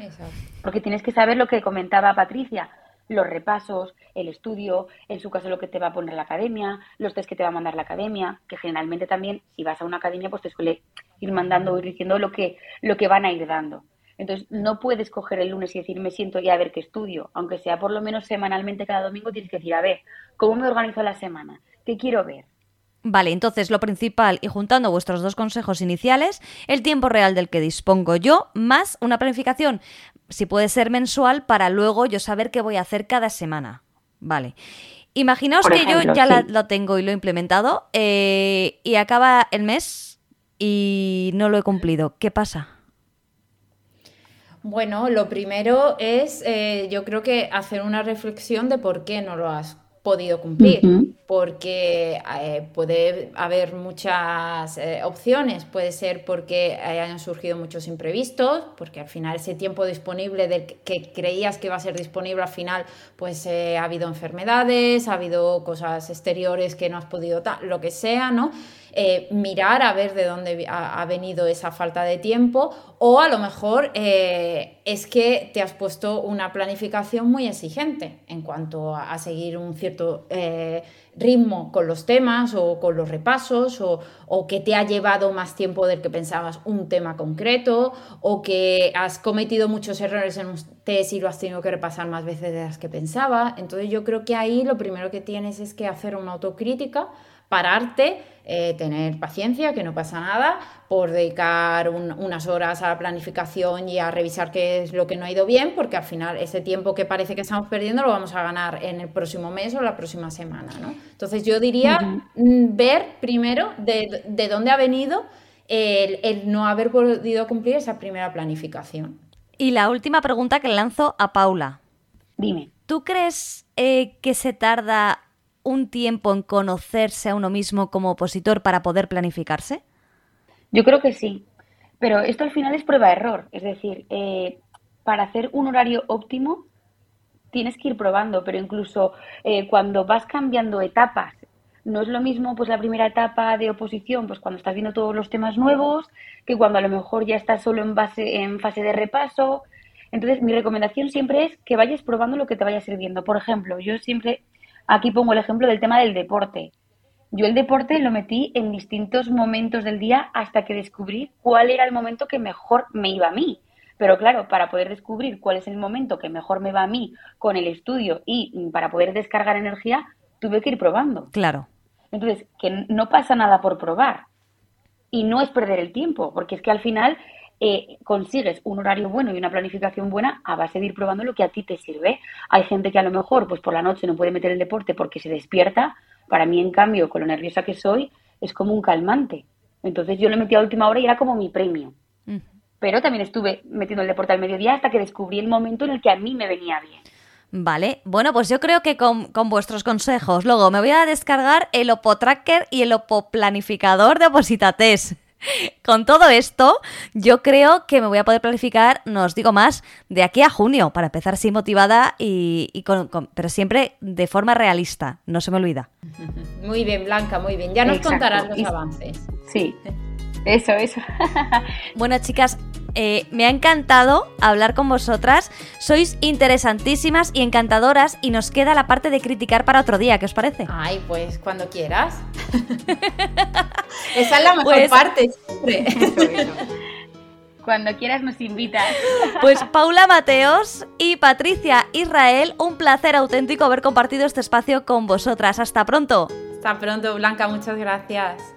Porque tienes que saber lo que comentaba Patricia los repasos, el estudio, en su caso lo que te va a poner la academia, los test que te va a mandar la academia, que generalmente también si vas a una academia pues te suele ir mandando o ir diciendo lo que, lo que van a ir dando. Entonces no puedes coger el lunes y decir me siento ya a ver qué estudio, aunque sea por lo menos semanalmente cada domingo tienes que decir a ver, ¿cómo me organizo la semana? ¿Qué quiero ver? Vale, entonces lo principal, y juntando vuestros dos consejos iniciales, el tiempo real del que dispongo yo, más una planificación, si puede ser mensual, para luego yo saber qué voy a hacer cada semana. Vale. Imaginaos que yo ya lo tengo y lo he implementado eh, y acaba el mes y no lo he cumplido. ¿Qué pasa? Bueno, lo primero es, eh, yo creo que hacer una reflexión de por qué no lo has podido cumplir, porque eh, puede haber muchas eh, opciones, puede ser porque hayan surgido muchos imprevistos, porque al final ese tiempo disponible del que creías que iba a ser disponible al final, pues ha habido enfermedades, ha habido cosas exteriores que no has podido, lo que sea, ¿no? Eh, mirar a ver de dónde ha, venido esa falta de tiempo o a lo mejor eh, es que te has puesto una planificación muy exigente en cuanto a, seguir un cierto eh, ritmo con los temas o con los repasos o, o, que te ha llevado más tiempo del que pensabas un tema concreto o que has cometido muchos errores en un test y lo has tenido que repasar más veces de las que pensaba. Entonces yo creo que ahí lo primero que tienes es que hacer una autocrítica pararte, eh, tener paciencia, que no pasa nada, por dedicar unas horas a la planificación y a revisar qué es lo que no ha ido bien, porque al final ese tiempo que parece que estamos perdiendo lo vamos a ganar en el próximo mes o la próxima semana. ¿no? Entonces yo diría mm, ver primero de, dónde ha venido el, no haber podido cumplir esa primera planificación. Y la última pregunta que le lanzo a Paula. Dime. ¿Tú crees eh, que se tarda un tiempo en conocerse a uno mismo como opositor para poder planificarse? Yo creo que sí, pero esto al final es prueba-error. Es decir, eh, para hacer un horario óptimo tienes que ir probando, pero incluso eh, cuando vas cambiando etapas, no es lo mismo pues la primera etapa de oposición, pues cuando estás viendo todos los temas nuevos, que cuando a lo mejor ya estás solo en, base, en fase de repaso. Entonces, mi recomendación siempre es que vayas probando lo que te vaya sirviendo. Por ejemplo, yo siempre Aquí pongo el ejemplo del tema del deporte. Yo el deporte lo metí en distintos momentos del día hasta que descubrí cuál era el momento que mejor me iba a mí. Pero claro, para poder descubrir cuál es el momento que mejor me va a mí con el estudio y para poder descargar energía, tuve que ir probando. Claro. Entonces, que no pasa nada por probar. Y no es perder el tiempo, porque es que al final eh, consigues un horario bueno y una planificación buena a base de ir probando lo que a ti te sirve. Hay gente que a lo mejor pues por la noche no puede meter el deporte porque se despierta. Para mí, en cambio, con lo nerviosa que soy, es como un calmante. Entonces yo lo metí a última hora y era como mi premio. Pero también estuve metiendo el deporte al mediodía hasta que descubrí el momento en el que a mí me venía bien. Vale, bueno, pues yo creo que con, con, vuestros consejos, luego me voy a descargar el Opo Tracker y el Opo Planificador de Opositates. Con todo esto, yo creo que me voy a poder planificar, no os digo más, de aquí a junio, para empezar así motivada y, con, pero siempre de forma realista, no se me olvida. Muy bien, Blanca, muy bien. Ya nos contarás los avances. Sí, eso, eso. bueno, chicas, eh, me ha encantado hablar con vosotras. Sois interesantísimas y encantadoras y nos queda la parte de criticar para otro día, ¿qué os parece? Ay, pues cuando quieras. Esa es la mejor pues parte siempre. Cuando quieras nos invitas. Pues Paula Mateos y Patricia Israel, un placer auténtico haber compartido este espacio con vosotras. Hasta pronto. Hasta pronto, Blanca, muchas gracias.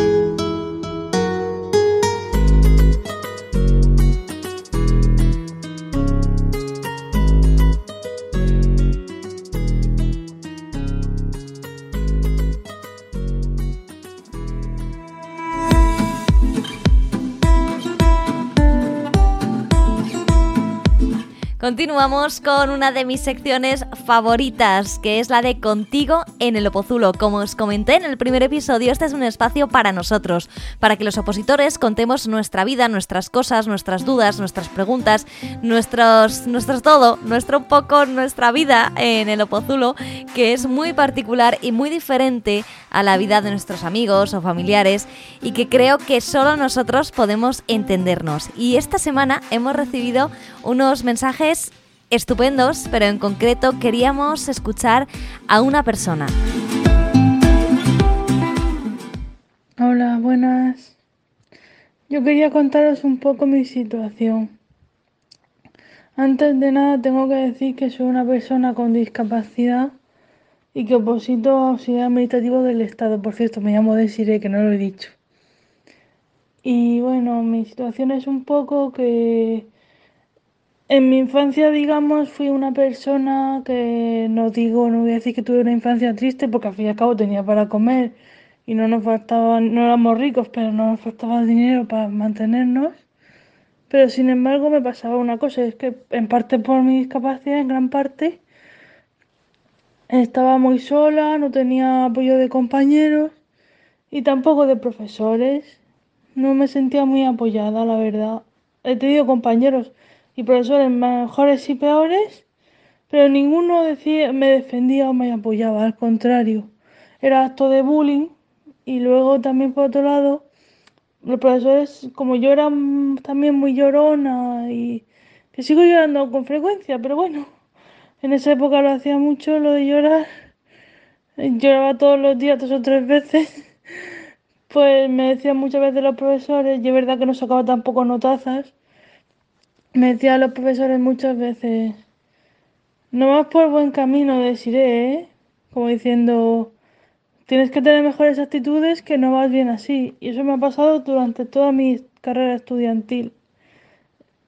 Continuamos con una de mis secciones favoritas, que es la de Contigo en el Opozulo. Como os comenté en el primer episodio, este es un espacio para nosotros, para que los opositores contemos nuestra vida, nuestras cosas, nuestras dudas, nuestras preguntas, nuestros, nuestros todo, nuestro poco, nuestra vida en el Opozulo, que es muy particular y muy diferente a la vida de nuestros amigos o familiares y que creo que solo nosotros podemos entendernos. Y esta semana hemos recibido unos mensajes estupendos, pero en concreto queríamos escuchar a una persona. Hola, buenas. Yo quería contaros un poco mi situación. Antes de nada tengo que decir que soy una persona con discapacidad y que oposito auxiliar administrativo del Estado. Por cierto, me llamo Desiree, que no lo he dicho. Y bueno, mi situación es un poco que en mi infancia, digamos, fui una persona que no digo, no voy a decir que tuve una infancia triste porque al fin y al cabo tenía para comer y no nos faltaba, no éramos ricos, pero no nos faltaba dinero para mantenernos. Pero sin embargo me pasaba una cosa, es que en parte por mi discapacidad, en gran parte, estaba muy sola, no tenía apoyo de compañeros y tampoco de profesores. No me sentía muy apoyada, la verdad. He tenido compañeros y profesores mejores y peores, pero ninguno decía, me defendía o me apoyaba, al contrario. Era acto de bullying y luego también por otro lado, los profesores, como yo era también muy llorona y que sigo llorando con frecuencia, pero bueno, en esa época lo hacía mucho, lo de llorar. Lloraba todos los días, dos o tres veces. Pues me decían muchas veces los profesores, y es verdad que no sacaba tampoco notazas, me decían los profesores muchas veces, no vas por buen camino, deciré, ¿eh? Como diciendo, tienes que tener mejores actitudes que no vas bien así. Y eso me ha pasado durante toda mi carrera estudiantil.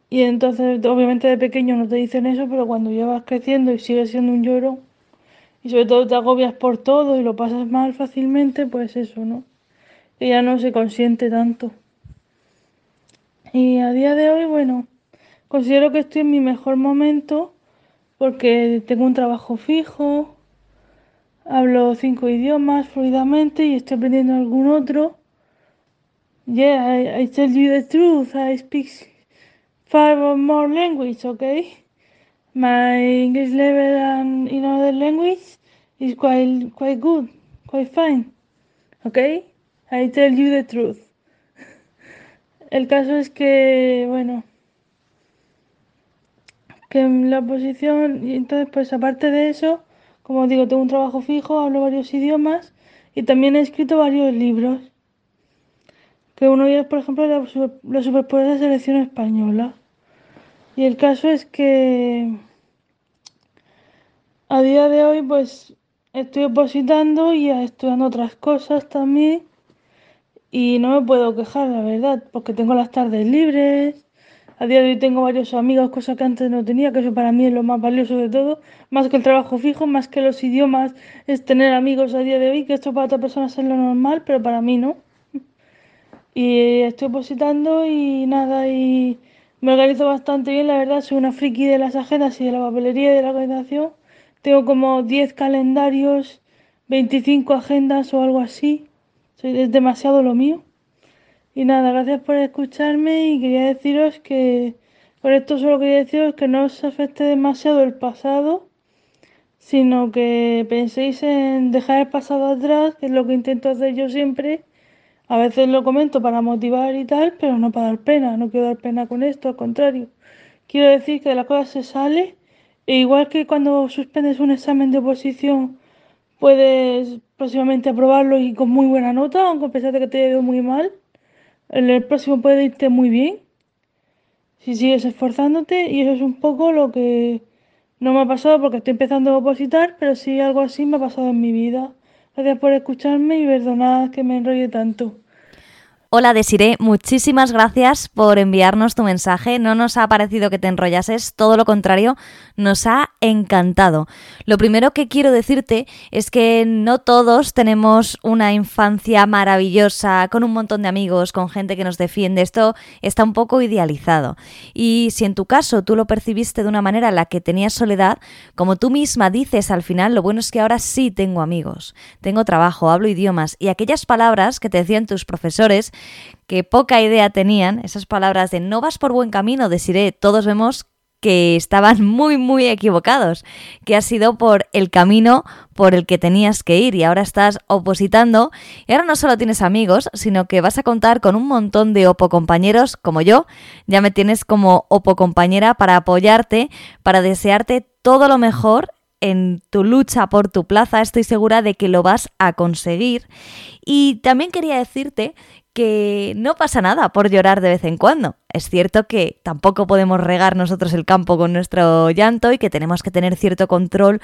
Y entonces, obviamente de pequeño no te dicen eso, pero cuando ya vas creciendo y sigues siendo un lloro, y sobre todo te agobias por todo y lo pasas mal fácilmente, pues eso, ¿no? Que ya no se consiente tanto. Y a día de hoy, bueno, Considero que estoy en mi mejor momento porque tengo un trabajo fijo, hablo cinco idiomas fluidamente y estoy aprendiendo algún otro. Yeah, I, tell you the truth, I speak five or more languages, okay? My English level and in other language is quite quite good, quite fine. Okay? I tell you the truth. El caso es que, bueno, que en la posición, y entonces pues aparte de eso, como digo, tengo un trabajo fijo, hablo varios idiomas y también he escrito varios libros. Que uno de ellos, por ejemplo, es la, superpoder de selección española. Y el caso es que a día de hoy pues estoy opositando y estudiando otras cosas también. Y no me puedo quejar, la verdad, porque tengo las tardes libres, a día de hoy tengo varios amigos, cosa que antes no tenía, que eso para mí es lo más valioso de todo, más que el trabajo fijo, más que los idiomas, es tener amigos a día de hoy, que esto para otras personas es lo normal, pero para mí no. Y estoy opositando y nada, y me organizo bastante bien, la verdad, soy una friki de las agendas y de la papelería y de la organización. Tengo como 10 calendarios, 25 agendas o algo así. Es demasiado lo mío. Y nada, gracias por escucharme y quería deciros que, por esto solo quería deciros que no os afecte demasiado el pasado, sino que penséis en dejar el pasado atrás, que es lo que intento hacer yo siempre. A veces lo comento para motivar y tal, pero no para dar pena, no quiero dar pena con esto, al contrario. Quiero decir que de las cosas se sale, e igual que cuando suspendes un examen de oposición, puedes próximamente aprobarlo y con muy buena nota, aunque a pesar de que te haya ido muy mal el próximo puede irte muy bien si sigues esforzándote y eso es un poco lo que no me ha pasado porque estoy empezando a opositar, pero sí algo así me ha pasado en mi vida. Gracias por escucharme y perdonad que me enrolle tanto. Hola Desiree, muchísimas gracias por enviarnos tu mensaje. No nos ha parecido que te enrollases, todo lo contrario, nos ha encantado. Lo primero que quiero decirte es que no todos tenemos una infancia maravillosa, con un montón de amigos, con gente que nos defiende. Esto está un poco idealizado. Y si en tu caso tú lo percibiste de una manera en la que tenías soledad, como tú misma dices al final, lo bueno es que ahora sí tengo amigos, tengo trabajo, hablo idiomas y aquellas palabras que te decían tus profesores, que poca idea tenían, esas palabras de no vas por buen camino, deciré, todos vemos que estaban muy, muy equivocados, que ha sido por el camino por el que tenías que ir y ahora estás opositando. Y ahora no solo tienes amigos, sino que vas a contar con un montón de opo compañeros como yo, ya me tienes como opo compañera para apoyarte, para desearte todo lo mejor en tu lucha por tu plaza, estoy segura de que lo vas a conseguir. Y también quería decirte que no pasa nada por llorar de vez en cuando. Es cierto que tampoco podemos regar nosotros el campo con nuestro llanto y que tenemos que tener cierto control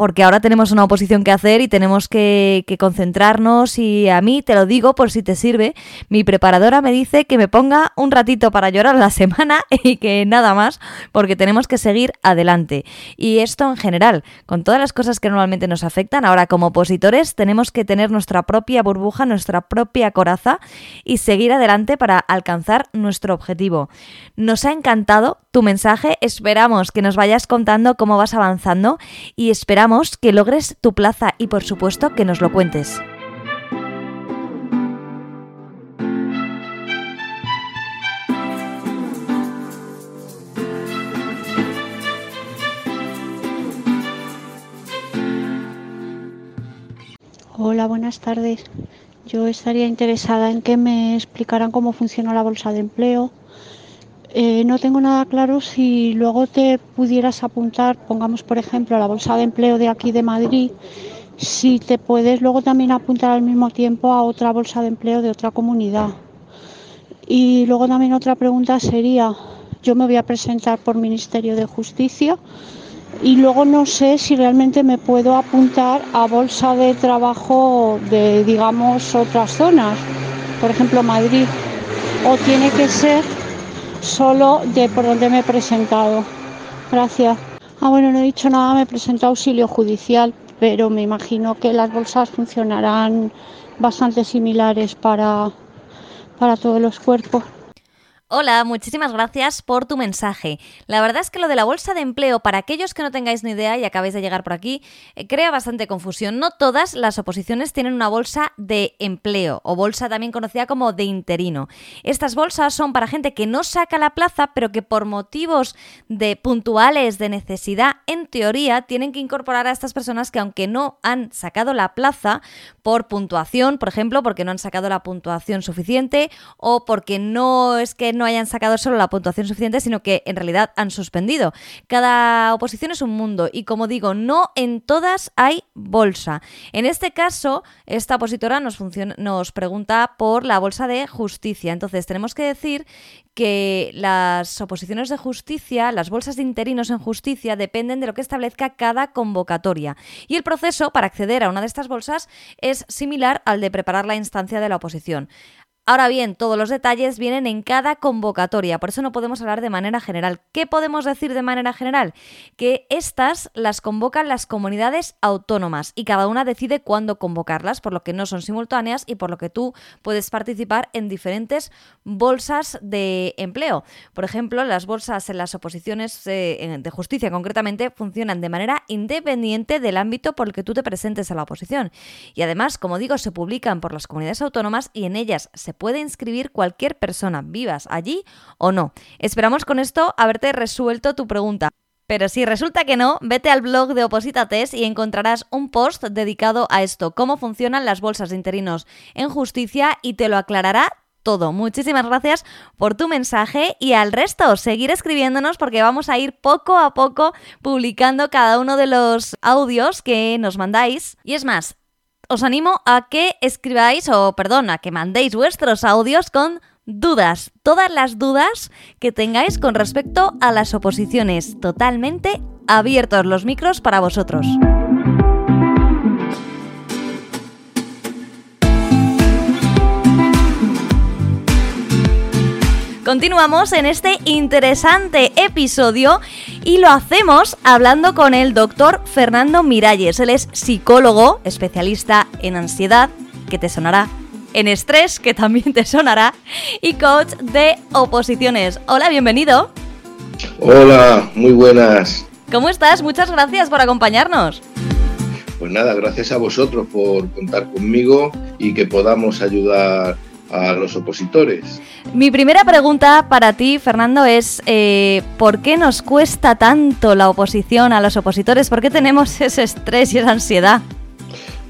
porque ahora tenemos una oposición que hacer y tenemos que, concentrarnos y a mí, te lo digo por si te sirve, mi preparadora me dice que me ponga un ratito para llorar la semana y que nada más, porque tenemos que seguir adelante. Y esto en general, con todas las cosas que normalmente nos afectan, ahora como opositores tenemos que tener nuestra propia burbuja, nuestra propia coraza y seguir adelante para alcanzar nuestro objetivo. Nos ha encantado tu mensaje, esperamos que nos vayas contando cómo vas avanzando y esperamos que logres tu plaza y por supuesto que nos lo cuentes. Hola, buenas tardes. Yo estaría interesada en que me explicaran cómo funciona la bolsa de empleo, eh, no tengo nada claro si luego te pudieras apuntar, pongamos por ejemplo la bolsa de empleo de aquí de Madrid, si te puedes luego también apuntar al mismo tiempo a otra bolsa de empleo de otra comunidad. Y luego también otra pregunta sería, yo me voy a presentar por Ministerio de Justicia y luego no sé si realmente me puedo apuntar a bolsa de trabajo de, digamos, otras zonas, por ejemplo Madrid, o tiene que ser solo de por donde me he presentado. Gracias. Ah, bueno, no he dicho nada, me he presentado auxilio judicial, pero me imagino que las bolsas funcionarán bastante similares para, para todos los cuerpos. Hola, muchísimas gracias por tu mensaje. La verdad es que lo de la bolsa de empleo, para aquellos que no tengáis ni idea y acabáis de llegar por aquí, eh, crea bastante confusión. No todas las oposiciones tienen una bolsa de empleo o bolsa también conocida como de interino. Estas bolsas son para gente que no saca la plaza, pero que por motivos de puntuales de necesidad, en teoría, tienen que incorporar a estas personas que aunque no han sacado la plaza por puntuación, por ejemplo, porque no han sacado la puntuación suficiente o porque no es que no hayan sacado solo la puntuación suficiente, sino que en realidad han suspendido. Cada oposición es un mundo y como digo, no en todas hay bolsa. En este caso, esta opositora nos, nos pregunta por la bolsa de justicia. Entonces, tenemos que decir que las oposiciones de justicia, las bolsas de interinos en justicia, dependen de lo que establezca cada convocatoria. Y el proceso para acceder a una de estas bolsas es similar al de preparar la instancia de la oposición. Ahora bien, todos los detalles vienen en cada convocatoria, por eso no podemos hablar de manera general. ¿Qué podemos decir de manera general? Que estas las convocan las comunidades autónomas y cada una decide cuándo convocarlas, por lo que no son simultáneas y por lo que tú puedes participar en diferentes bolsas de empleo. Por ejemplo, las bolsas en las oposiciones eh, de justicia concretamente funcionan de manera independiente del ámbito por el que tú te presentes a la oposición. Y además, como digo, se publican por las comunidades autónomas y en ellas se puede inscribir cualquier persona, vivas allí o no. Esperamos con esto haberte resuelto tu pregunta. Pero si resulta que no, vete al blog de Opositates y encontrarás un post dedicado a esto, cómo funcionan las bolsas de interinos en justicia y te lo aclarará todo. Muchísimas gracias por tu mensaje y al resto, seguir escribiéndonos porque vamos a ir poco a poco publicando cada uno de los audios que nos mandáis. Y es más, os animo a que escribáis, o perdón, a que mandéis vuestros audios con dudas, todas las dudas que tengáis con respecto a las oposiciones, totalmente abiertos los micros para vosotros. Continuamos en este interesante episodio y lo hacemos hablando con el doctor Fernando Miralles. Él es psicólogo, especialista en ansiedad, que te sonará, en estrés, que también te sonará, y coach de oposiciones. Hola, bienvenido. Hola, muy buenas. ¿Cómo estás? Muchas gracias por acompañarnos. Pues nada, gracias a vosotros por contar conmigo y que podamos ayudar a los opositores. Mi primera pregunta para ti, Fernando, es eh, ¿por qué nos cuesta tanto la oposición a los opositores? ¿Por qué tenemos ese estrés y esa ansiedad?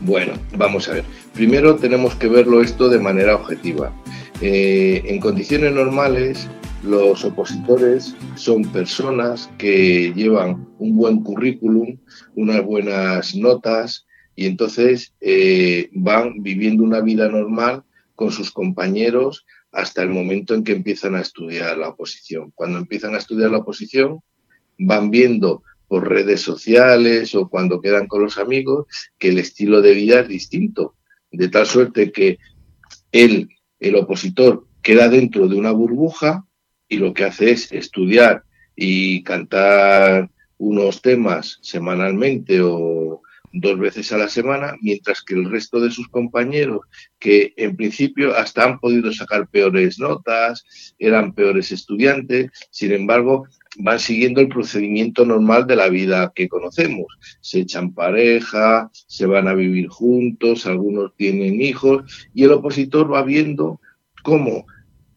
Bueno, vamos a ver. Primero tenemos que verlo esto de manera objetiva. Eh, en condiciones normales, los opositores son personas que llevan un buen currículum, unas buenas notas y entonces eh, van viviendo una vida normal con sus compañeros hasta el momento en que empiezan a estudiar la oposición. Cuando empiezan a estudiar la oposición, van viendo por redes sociales o cuando quedan con los amigos que el estilo de vida es distinto, de tal suerte que él, el opositor, queda dentro de una burbuja y lo que hace es estudiar y cantar unos temas semanalmente o dos veces a la semana, mientras que el resto de sus compañeros, que en principio hasta han podido sacar peores notas, eran peores estudiantes, sin embargo, van siguiendo el procedimiento normal de la vida que conocemos. Se echan pareja, se van a vivir juntos, algunos tienen hijos, y el opositor va viendo cómo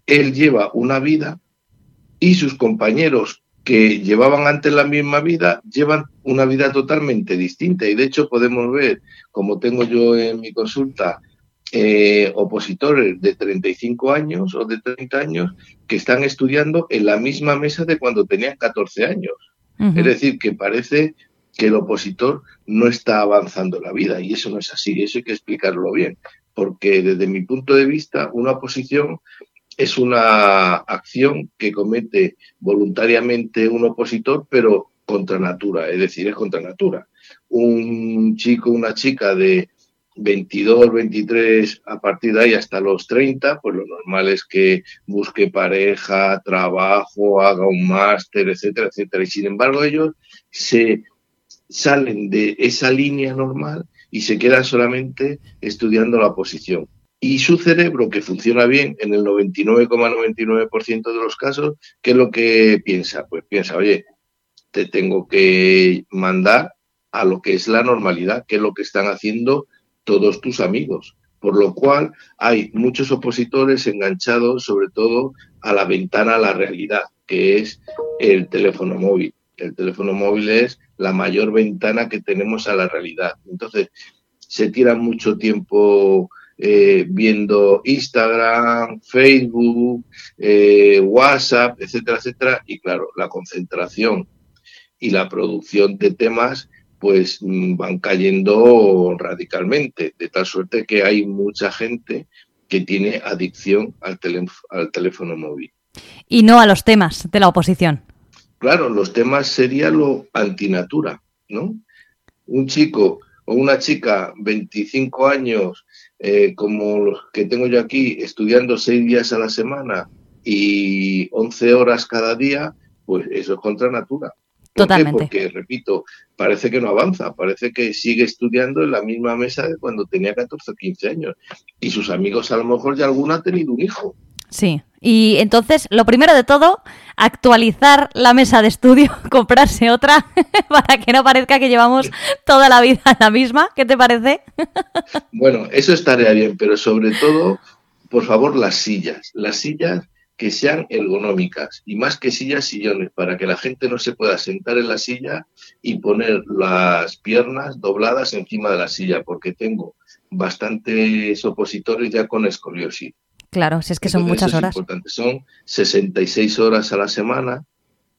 él lleva una vida y sus compañeros que llevaban antes la misma vida, llevan una vida totalmente distinta. Y de hecho podemos ver, como tengo yo en mi consulta, eh, opositores de 35 años o de 30 años que están estudiando en la misma mesa de cuando tenían 14 años. Es decir, que parece que el opositor no está avanzando la vida y eso no es así, eso hay que explicarlo bien, porque desde mi punto de vista una oposición es una acción que comete voluntariamente un opositor, pero contra natura, es decir, es contra natura. Un chico, una chica de 22, 23, a partir de ahí hasta los 30, pues lo normal es que busque pareja, trabajo, haga un máster, etcétera, etcétera. Y sin embargo ellos se salen de esa línea normal y se quedan solamente estudiando la oposición. Y su cerebro, que funciona bien en el 99,99% de los casos, ¿qué es lo que piensa? Pues piensa, oye, te tengo que mandar a lo que es la normalidad, que es lo que están haciendo todos tus amigos. Por lo cual hay muchos opositores enganchados sobre todo a la ventana a la realidad, que es el teléfono móvil. El teléfono móvil es la mayor ventana que tenemos a la realidad. Entonces, se tira mucho tiempo eh, viendo Instagram, Facebook, eh, WhatsApp, etcétera, etcétera. Y claro, la concentración y la producción de temas pues mm, van cayendo radicalmente, de tal suerte que hay mucha gente que tiene adicción al, al teléfono móvil. Y no a los temas de la oposición. Claro, los temas sería lo antinatura, ¿no? Un chico o una chica, 25 años, eh, como los que tengo yo aquí, estudiando seis días a la semana y 11 horas cada día, pues eso es contra natura. Totalmente. Porque, repito, parece que no avanza, parece que sigue estudiando en la misma mesa de cuando tenía 14 o 15 años. Y sus amigos a lo mejor ya alguno ha tenido un hijo. Sí, y entonces, lo primero de todo, actualizar la mesa de estudio, comprarse otra, para que no parezca que llevamos toda la vida la misma. ¿Qué te parece? Bueno, eso estaría bien, pero sobre todo, por favor, las sillas. Las sillas que sean ergonómicas y más que sillas, sillones, para que la gente no se pueda sentar en la silla y poner las piernas dobladas encima de la silla, porque tengo bastantes opositores ya con escoliosis. Claro, si es que son muchas horas. Son 66 horas a la semana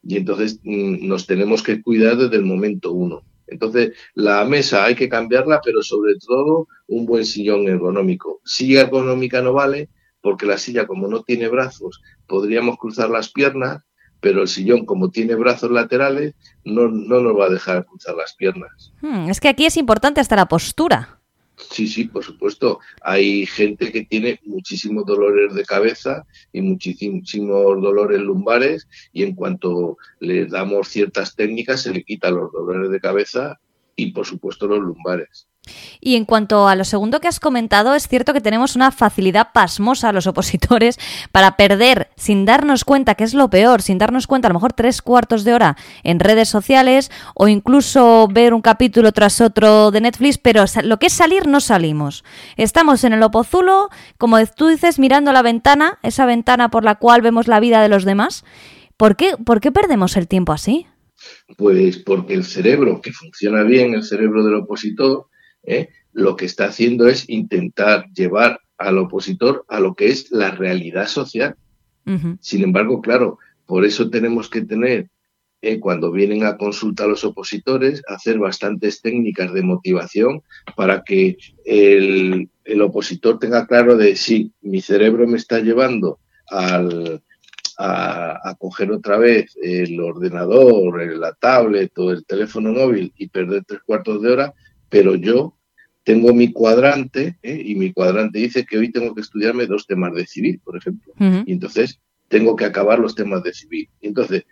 y entonces mm, nos tenemos que cuidar desde el momento uno. Entonces, la mesa hay que cambiarla, pero sobre todo un buen sillón ergonómico. Silla ergonómica no vale porque la silla, como no tiene brazos, podríamos cruzar las piernas, pero el sillón, como tiene brazos laterales, no, no nos va a dejar cruzar las piernas. Hmm, es que aquí es importante hasta la postura. Sí, sí, por supuesto. Hay gente que tiene muchísimos dolores de cabeza y muchísimos dolores lumbares y en cuanto le damos ciertas técnicas se le quitan los dolores de cabeza y por supuesto los lumbares. Y en cuanto a lo segundo que has comentado, es cierto que tenemos una facilidad pasmosa los opositores para perder, sin darnos cuenta, que es lo peor, sin darnos cuenta, a lo mejor tres cuartos de hora en redes sociales o incluso ver un capítulo tras otro de Netflix, pero lo que es salir no salimos. Estamos en el opozulo, como tú dices, mirando la ventana, esa ventana por la cual vemos la vida de los demás. ¿Por qué, por qué perdemos el tiempo así? Pues porque el cerebro, que funciona bien, el cerebro del opositor, ¿eh? lo que está haciendo es intentar llevar al opositor a lo que es la realidad social. Sin embargo, claro, por eso tenemos que tener eh, cuando vienen a consulta a los opositores, hacer bastantes técnicas de motivación para que el, el opositor tenga claro de si mi cerebro me está llevando al, a, coger otra vez el ordenador, la tablet o el teléfono móvil y perder tres cuartos de hora, pero yo tengo mi cuadrante ¿eh? y mi cuadrante dice que hoy tengo que estudiarme dos temas de civil, por ejemplo. Y entonces tengo que acabar los temas de civil. Y entonces,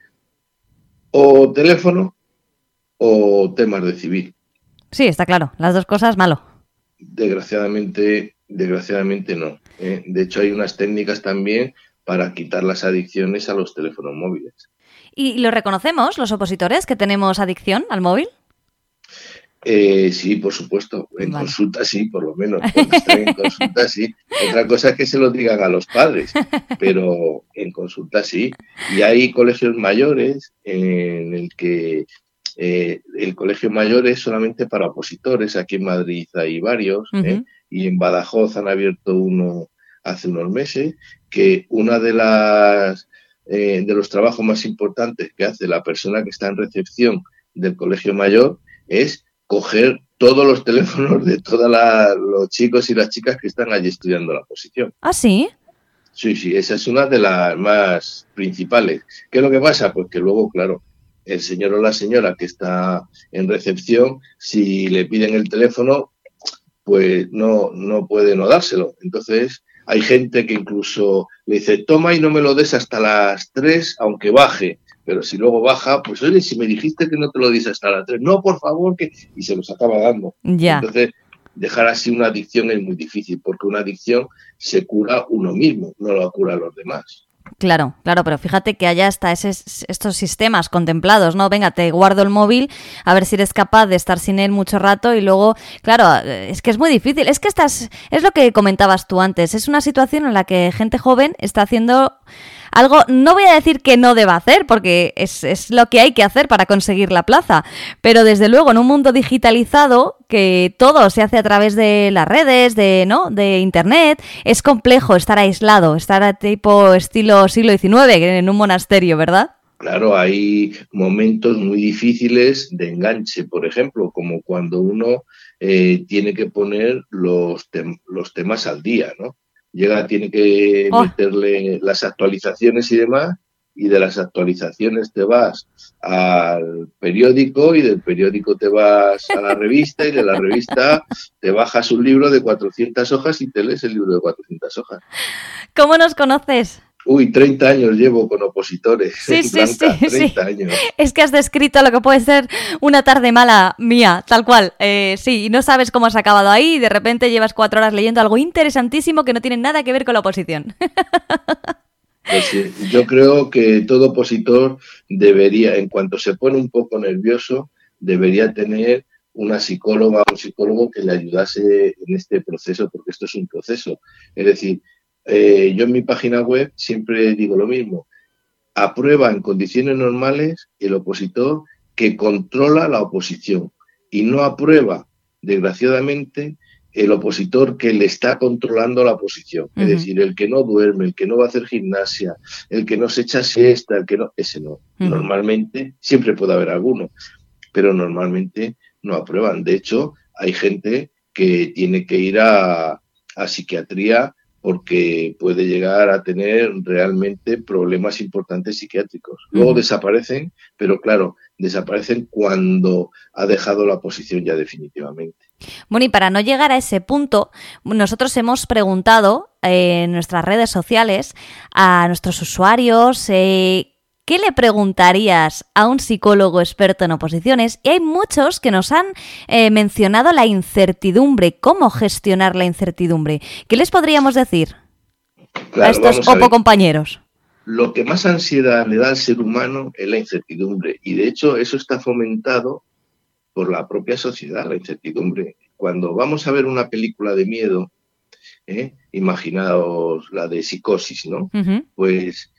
o teléfono o temas de civil. Sí, está claro. Las dos cosas malo. Desgraciadamente, desgraciadamente no. ¿eh? De hecho, hay unas técnicas también para quitar las adicciones a los teléfonos móviles. ¿Y lo reconocemos los opositores que tenemos adicción al móvil? Eh, sí, por supuesto. En consulta sí, por lo menos. en consulta sí. Otra cosa es que se lo digan a los padres, pero en consulta sí. Y hay colegios mayores en el que eh, el colegio mayor es solamente para opositores. Aquí en Madrid hay varios ¿eh? y en Badajoz han abierto uno hace unos meses que una de las eh, de los trabajos más importantes que hace la persona que está en recepción del colegio mayor es coger todos los teléfonos de todos los chicos y las chicas que están allí estudiando la posición. ¿Ah, sí? Sí, sí, esa es una de las más principales. ¿Qué es lo que pasa? Pues que luego, claro, el señor o la señora que está en recepción, si le piden el teléfono, pues no, no puede no dárselo. Entonces, hay gente que incluso le dice, toma y no me lo des hasta las 3, aunque baje. Pero si luego baja, pues oye, si me dijiste que no te lo des hasta las 3, no, por favor, que... Y se los acaba dando. Ya. Entonces, dejar así una adicción es muy difícil, porque una adicción se cura uno mismo, no lo cura a los demás. Claro, claro, pero fíjate que haya hasta estos sistemas contemplados, ¿no? Venga, te guardo el móvil, a ver si eres capaz de estar sin él mucho rato y luego, claro, es que es muy difícil. Es que estás, es lo que comentabas tú antes, es una situación en la que gente joven está haciendo algo, no voy a decir que no deba hacer, porque es, es, lo que hay que hacer para conseguir la plaza, pero desde luego en un mundo digitalizado, que todo se hace a través de las redes, de, ¿no? de internet, es complejo estar aislado, estar a tipo estilo siglo XIX en un monasterio, ¿verdad? Claro, hay momentos muy difíciles de enganche, por ejemplo, como cuando uno eh, tiene que poner los, los temas al día, ¿no? Llega, tiene que oh. meterle las actualizaciones y demás, y de las actualizaciones te vas al periódico y del periódico te vas a la revista y de la revista te bajas un libro de 400 hojas y te lees el libro de 400 hojas. ¿Cómo nos conoces? Uy, 30 años llevo con opositores. Sí, sí, sí, 30 Años. Es que has descrito lo que puede ser una tarde mala mía, tal cual. Eh, sí, y no sabes cómo has acabado ahí y de repente llevas cuatro horas leyendo algo interesantísimo que no tiene nada que ver con la oposición. Pues sí, yo creo que todo opositor debería, en cuanto se pone un poco nervioso, debería tener una psicóloga o un psicólogo que le ayudase en este proceso, porque esto es un proceso. Es decir, eh, yo en mi página web siempre digo lo mismo. Aprueba en condiciones normales el opositor que controla la oposición y no aprueba, desgraciadamente, el opositor que le está controlando la oposición. Es decir, el que no duerme, el que no va a hacer gimnasia, el que no se echa siesta, el que no, ese no. Normalmente, siempre puede haber alguno, pero normalmente no aprueban. De hecho, hay gente que tiene que ir a, a psiquiatría porque puede llegar a tener realmente problemas importantes psiquiátricos. Luego desaparecen, pero claro, desaparecen cuando ha dejado la posición ya definitivamente. Bueno, y para no llegar a ese punto, nosotros hemos preguntado en nuestras redes sociales a nuestros usuarios eh, ¿Qué le preguntarías a un psicólogo experto en oposiciones? Y hay muchos que nos han eh, mencionado la incertidumbre, cómo gestionar la incertidumbre. ¿Qué les podríamos decir a estos opo compañeros? Lo que más ansiedad le da al ser humano es la incertidumbre. Y de hecho eso está fomentado por la propia sociedad, la incertidumbre. Cuando vamos a ver una película de miedo, ¿eh? imaginaos la de psicosis, ¿no? Pues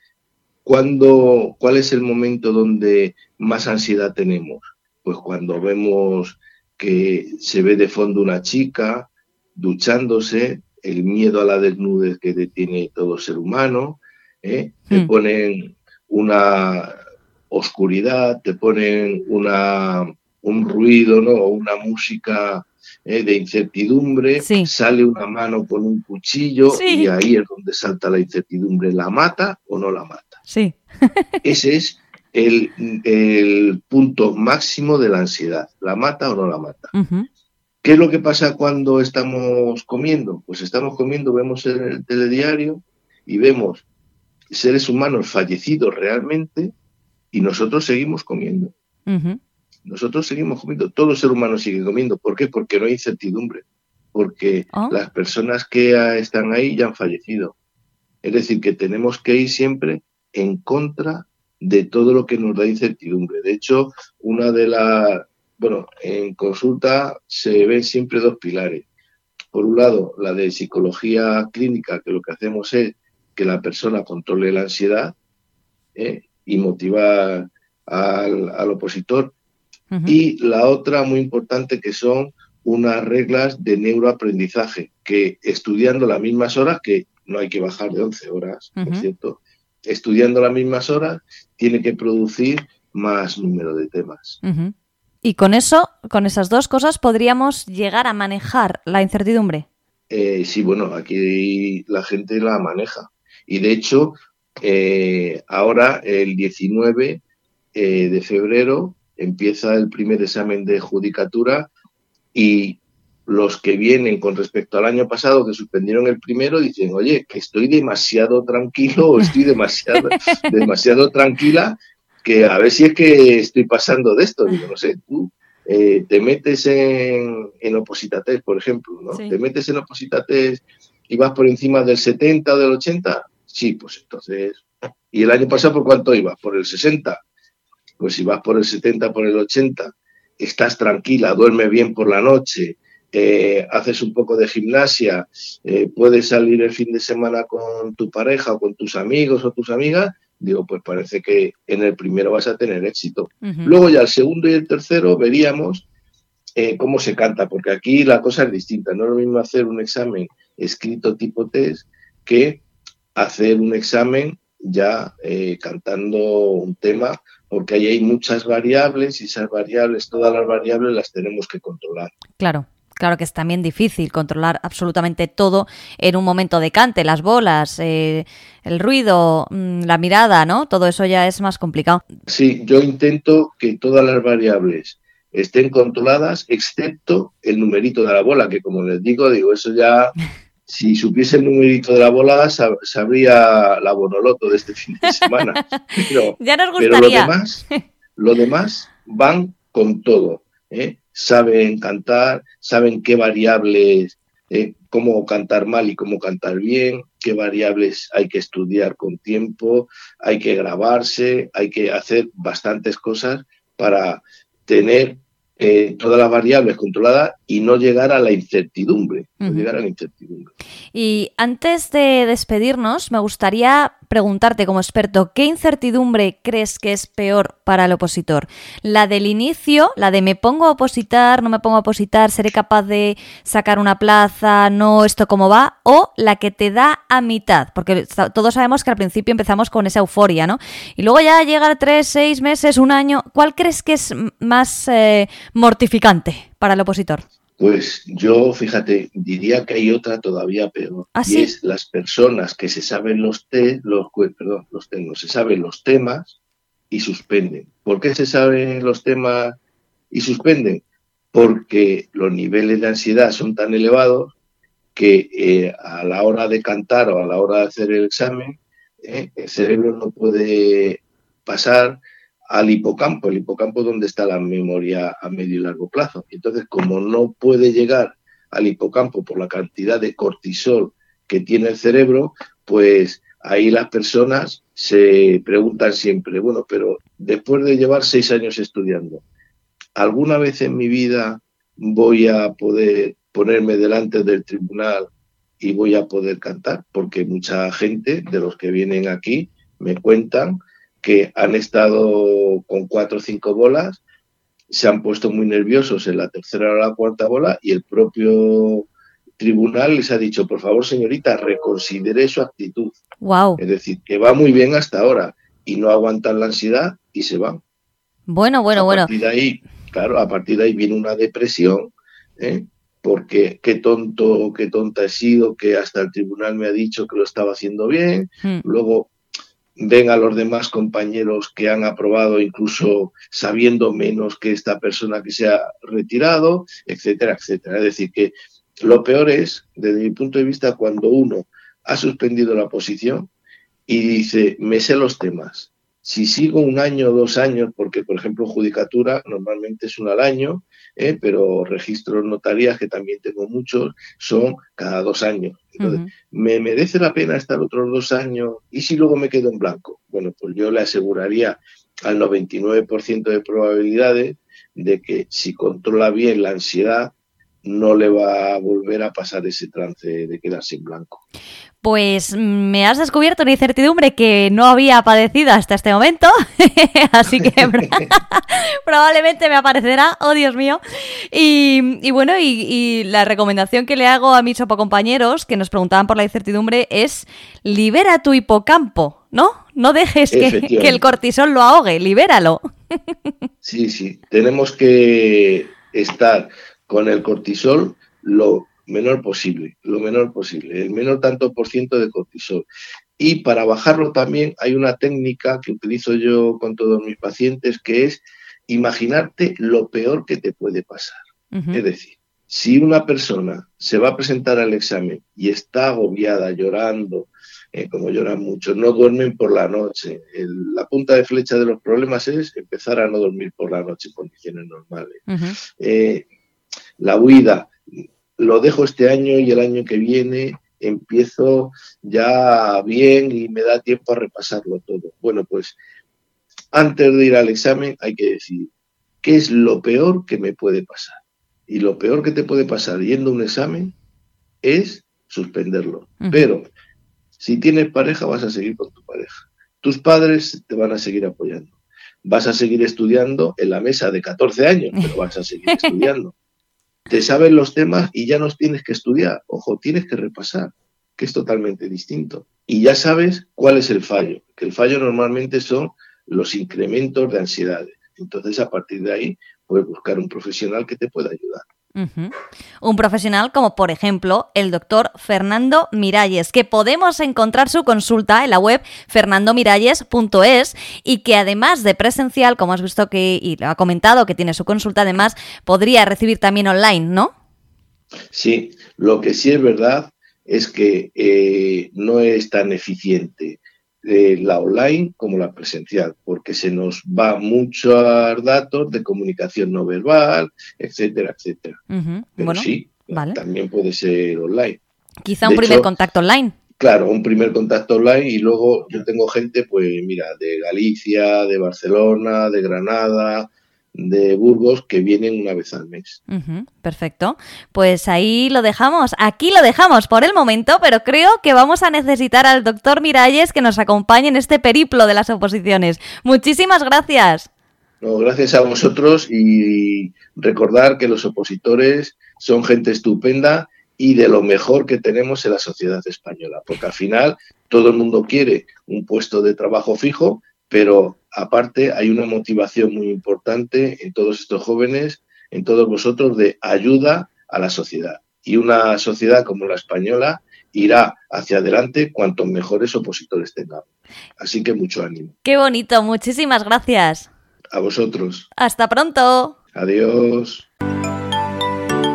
¿Cuándo, ¿Cuál es el momento donde más ansiedad tenemos? Pues cuando vemos que se ve de fondo una chica duchándose, el miedo a la desnudez que detiene todo ser humano, ¿eh? te hmm. ponen una oscuridad, te ponen una, un ruido, ¿no? Una música eh, de incertidumbre, sale una mano con un cuchillo y ahí es donde salta la incertidumbre. ¿La mata o no la mata? Sí. Ese es el, el, punto máximo de la ansiedad. ¿La mata o no la mata? ¿Qué es lo que pasa cuando estamos comiendo? Pues estamos comiendo, vemos en el telediario y vemos seres humanos fallecidos realmente y nosotros seguimos comiendo. Nosotros seguimos comiendo, todo ser humano sigue comiendo. ¿Por qué? Porque no hay incertidumbre, porque oh. las personas que están ahí ya han fallecido. Es decir, que tenemos que ir siempre en contra de todo lo que nos da incertidumbre. De hecho, una de las, bueno, en consulta se ven siempre dos pilares. Por un lado, la de psicología clínica, que lo que hacemos es que la persona controle la ansiedad ¿eh? y motivar al, opositor. Y la otra muy importante que son unas reglas de neuroaprendizaje, que estudiando las mismas horas, que no hay que bajar de 11 horas, por cierto, estudiando las mismas horas, tiene que producir más número de temas. Y con eso, con esas dos cosas, podríamos llegar a manejar la incertidumbre. Eh, sí, bueno, aquí la gente la maneja. Y de hecho, eh, ahora el 19 eh, de febrero empieza el primer examen de judicatura y los que vienen con respecto al año pasado que suspendieron el primero dicen, oye, que estoy demasiado tranquilo o estoy demasiado, demasiado tranquila, que a ver si es que estoy pasando de esto. Digo, no sé, tú eh, te metes en, en opositates, por ejemplo, ¿no? Te metes en opositates y vas por encima del 70 o del 80. Sí, pues entonces. ¿Y el año pasado por cuánto ibas? ¿Por el 60? Pues si vas por el 70, por el 80, estás tranquila, duerme bien por la noche, eh, haces un poco de gimnasia, eh, puedes salir el fin de semana con tu pareja o con tus amigos o tus amigas, digo, pues parece que en el primero vas a tener éxito. Luego ya el segundo y el tercero veríamos eh, cómo se canta, porque aquí la cosa es distinta. No es lo mismo hacer un examen escrito tipo test que hacer un examen ya cantando un tema, porque ahí hay muchas variables y esas variables, todas las variables las tenemos que controlar. Claro. Claro que es también difícil controlar absolutamente todo en un momento de cante, las bolas, eh, el ruido, mm, la mirada, ¿no? Todo eso ya es más complicado. Sí, yo intento que todas las variables estén controladas, excepto el numerito de la bola, que como les digo, digo, eso ya, si supiese el numerito de la bola, sabría la bonoloto de este fin de semana. ya nos gustaría. Pero lo demás, lo demás van con todo. ¿eh? saben cantar, saben qué variables, eh, cómo cantar mal y cómo cantar bien, qué variables hay que estudiar con tiempo, hay que grabarse, hay que hacer bastantes cosas para tener eh, todas las variables controladas y no llegar a la incertidumbre. llegar a la incertidumbre. Y antes de despedirnos, me gustaría preguntarte como experto, ¿qué incertidumbre crees que es peor para el opositor? ¿La del inicio, la de me pongo a opositar, no me pongo a opositar, seré capaz de sacar una plaza, no esto cómo va? ¿O la que te da a mitad? Porque todos sabemos que al principio empezamos con esa euforia, ¿no? Y luego ya llega tres, seis meses, un año. ¿Cuál crees que es más eh, mortificante para el opositor? Pues yo, fíjate, diría que hay otra todavía peor. ¿Ah, y es las personas que se saben los te, los, perdón, los se saben los temas y suspenden. ¿Por qué se saben los temas y suspenden? Porque los niveles de ansiedad son tan elevados que eh, a la hora de cantar o a la hora de hacer el examen, eh, el cerebro no puede pasar al hipocampo, el hipocampo donde está la memoria a medio y largo plazo. Entonces, como no puede llegar al hipocampo por la cantidad de cortisol que tiene el cerebro, pues ahí las personas se preguntan siempre, bueno, pero después de llevar seis años estudiando, ¿alguna vez en mi vida voy a poder ponerme delante del tribunal y voy a poder cantar? Porque mucha gente de los que vienen aquí me cuentan que han estado con cuatro o cinco bolas, se han puesto muy nerviosos en la tercera o la cuarta bola y el propio tribunal les ha dicho, por favor, señorita, reconsidere su actitud. Wow. Es decir, que va muy bien hasta ahora y no aguantan la ansiedad y se van. Bueno, bueno, bueno. A partir de ahí, claro, a partir de ahí viene una depresión, ¿eh? porque qué tonto, qué tonta he sido, que hasta el tribunal me ha dicho que lo estaba haciendo bien, hmm. luego ven a los demás compañeros que han aprobado incluso sabiendo menos que esta persona que se ha retirado, etcétera, etcétera. Es decir, que lo peor es, desde mi punto de vista, cuando uno ha suspendido la posición y dice, me sé los temas, si sigo un año o dos años, porque por ejemplo judicatura normalmente es un al año, ¿eh? pero registros notarias, que también tengo muchos, son cada dos años. Entonces, ¿me merece la pena estar otros dos años? ¿Y si luego me quedo en blanco? Bueno, pues yo le aseguraría al 99% de probabilidades de que si controla bien la ansiedad, no le va a volver a pasar ese trance de quedarse en blanco. Pues me has descubierto una incertidumbre que no había padecido hasta este momento, así que probablemente me aparecerá, oh Dios mío. Y, bueno, y, la recomendación que le hago a mis compañeros que nos preguntaban por la incertidumbre es libera tu hipocampo, ¿no? No dejes que, que el cortisol lo ahogue, libéralo. sí, sí, tenemos que estar con el cortisol lo menor posible, lo menor posible, el menor tanto por ciento de cortisol. Y para bajarlo también hay una técnica que utilizo yo con todos mis pacientes que es imaginarte lo peor que te puede pasar. Es decir, si una persona se va a presentar al examen y está agobiada, llorando, eh, como lloran mucho, no duermen por la noche. la punta de flecha de los problemas es empezar a no dormir por la noche en condiciones normales. Eh, la huida, lo dejo este año y el año que viene empiezo ya bien y me da tiempo a repasarlo todo. Bueno, pues antes de ir al examen hay que decir, ¿qué es lo peor que me puede pasar? Y lo peor que te puede pasar yendo a un examen es suspenderlo. Pero si tienes pareja vas a seguir con tu pareja. Tus padres te van a seguir apoyando. Vas a seguir estudiando en la mesa de 14 años, pero vas a seguir estudiando te sabes los temas y ya no tienes que estudiar. Ojo, tienes que repasar, que es totalmente distinto. Y ya sabes cuál es el fallo, que el fallo normalmente son los incrementos de ansiedades. Entonces, a partir de ahí, puedes buscar un profesional que te pueda ayudar. Un profesional como por ejemplo el doctor Fernando Miralles, que podemos encontrar su consulta en la web fernandomiralles.es y que además de presencial, como has visto que y lo ha comentado que tiene su consulta, además podría recibir también online, ¿no? Sí, lo que sí es verdad es que eh, no es tan eficiente la online como la presencial, porque se nos va muchos datos de comunicación no verbal, etcétera, etcétera. Pero sí, también puede ser online. Quizá un primer contacto online. Claro, un primer contacto online y luego yo tengo gente, pues mira, de Galicia, de Barcelona, de Granada, de Burgos que vienen una vez al mes. perfecto. Pues ahí lo dejamos. Aquí lo dejamos por el momento, pero creo que vamos a necesitar al doctor Miralles que nos acompañe en este periplo de las oposiciones. Muchísimas gracias. No, gracias a vosotros y recordar que los opositores son gente estupenda y de lo mejor que tenemos en la sociedad española, porque al final todo el mundo quiere un puesto de trabajo fijo, pero aparte hay una motivación muy importante en todos estos jóvenes, en todos vosotros, de ayuda a la sociedad. Y una sociedad como la española irá hacia adelante cuantos mejores opositores tengamos. Así que mucho ánimo. Qué bonito, muchísimas gracias. A vosotros. Hasta pronto. Adiós.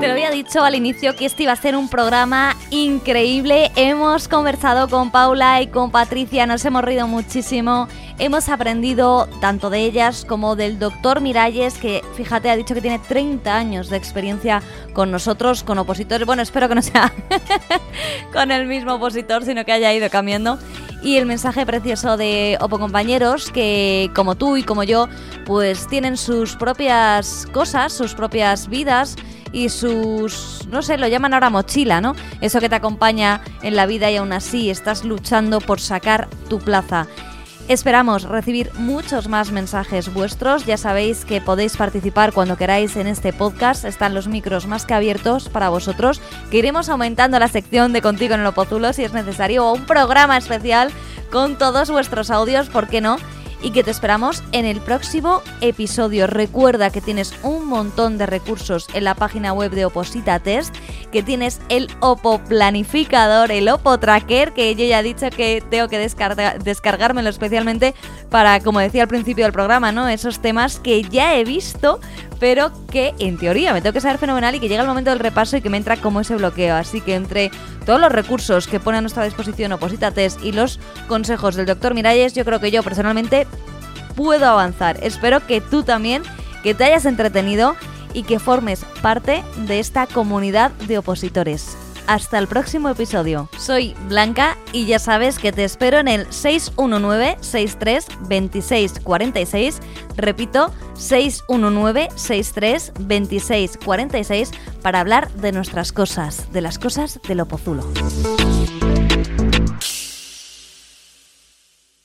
Te lo había dicho al inicio que este iba a ser un programa increíble. Hemos conversado con Paula y con Patricia, nos hemos reído muchísimo. Hemos aprendido tanto de ellas como del doctor Miralles, que fíjate, ha dicho que tiene 30 años de experiencia con nosotros, con opositores. Bueno, espero que no sea con el mismo opositor, sino que haya ido cambiando. Y el mensaje precioso de Opo compañeros, que como tú y como yo, pues tienen sus propias cosas, sus propias vidas y sus, no sé, lo llaman ahora mochila, ¿no? Eso que te acompaña en la vida y aún así estás luchando por sacar tu plaza. Esperamos recibir muchos más mensajes vuestros. Ya sabéis que podéis participar cuando queráis en este podcast. Están los micros más que abiertos para vosotros. Que iremos aumentando la sección de Contigo en el Opozulo si es necesario o un programa especial con todos vuestros audios, ¿por qué no? Y que te esperamos en el próximo episodio. Recuerda que tienes un montón de recursos en la página web de Oposita Test, que tienes el Opo Planificador, el Opo Tracker, que yo ya he dicho que tengo que descargármelo especialmente para, como decía al principio del programa, ¿no? Esos temas que ya he visto, pero que en teoría me tengo que saber fenomenal y que llega el momento del repaso y que me entra como ese bloqueo. Así que entre todos los recursos que pone a nuestra disposición Oposita Test y los consejos del doctor Miralles, yo creo que yo personalmente puedo avanzar. Espero que tú también, que te hayas entretenido y que formes parte de esta comunidad de opositores. Hasta el próximo episodio. Soy Blanca y ya sabes que te espero en el 619-63-2646. Repito, 619-63-2646 para hablar de nuestras cosas, de las cosas del Opozulo.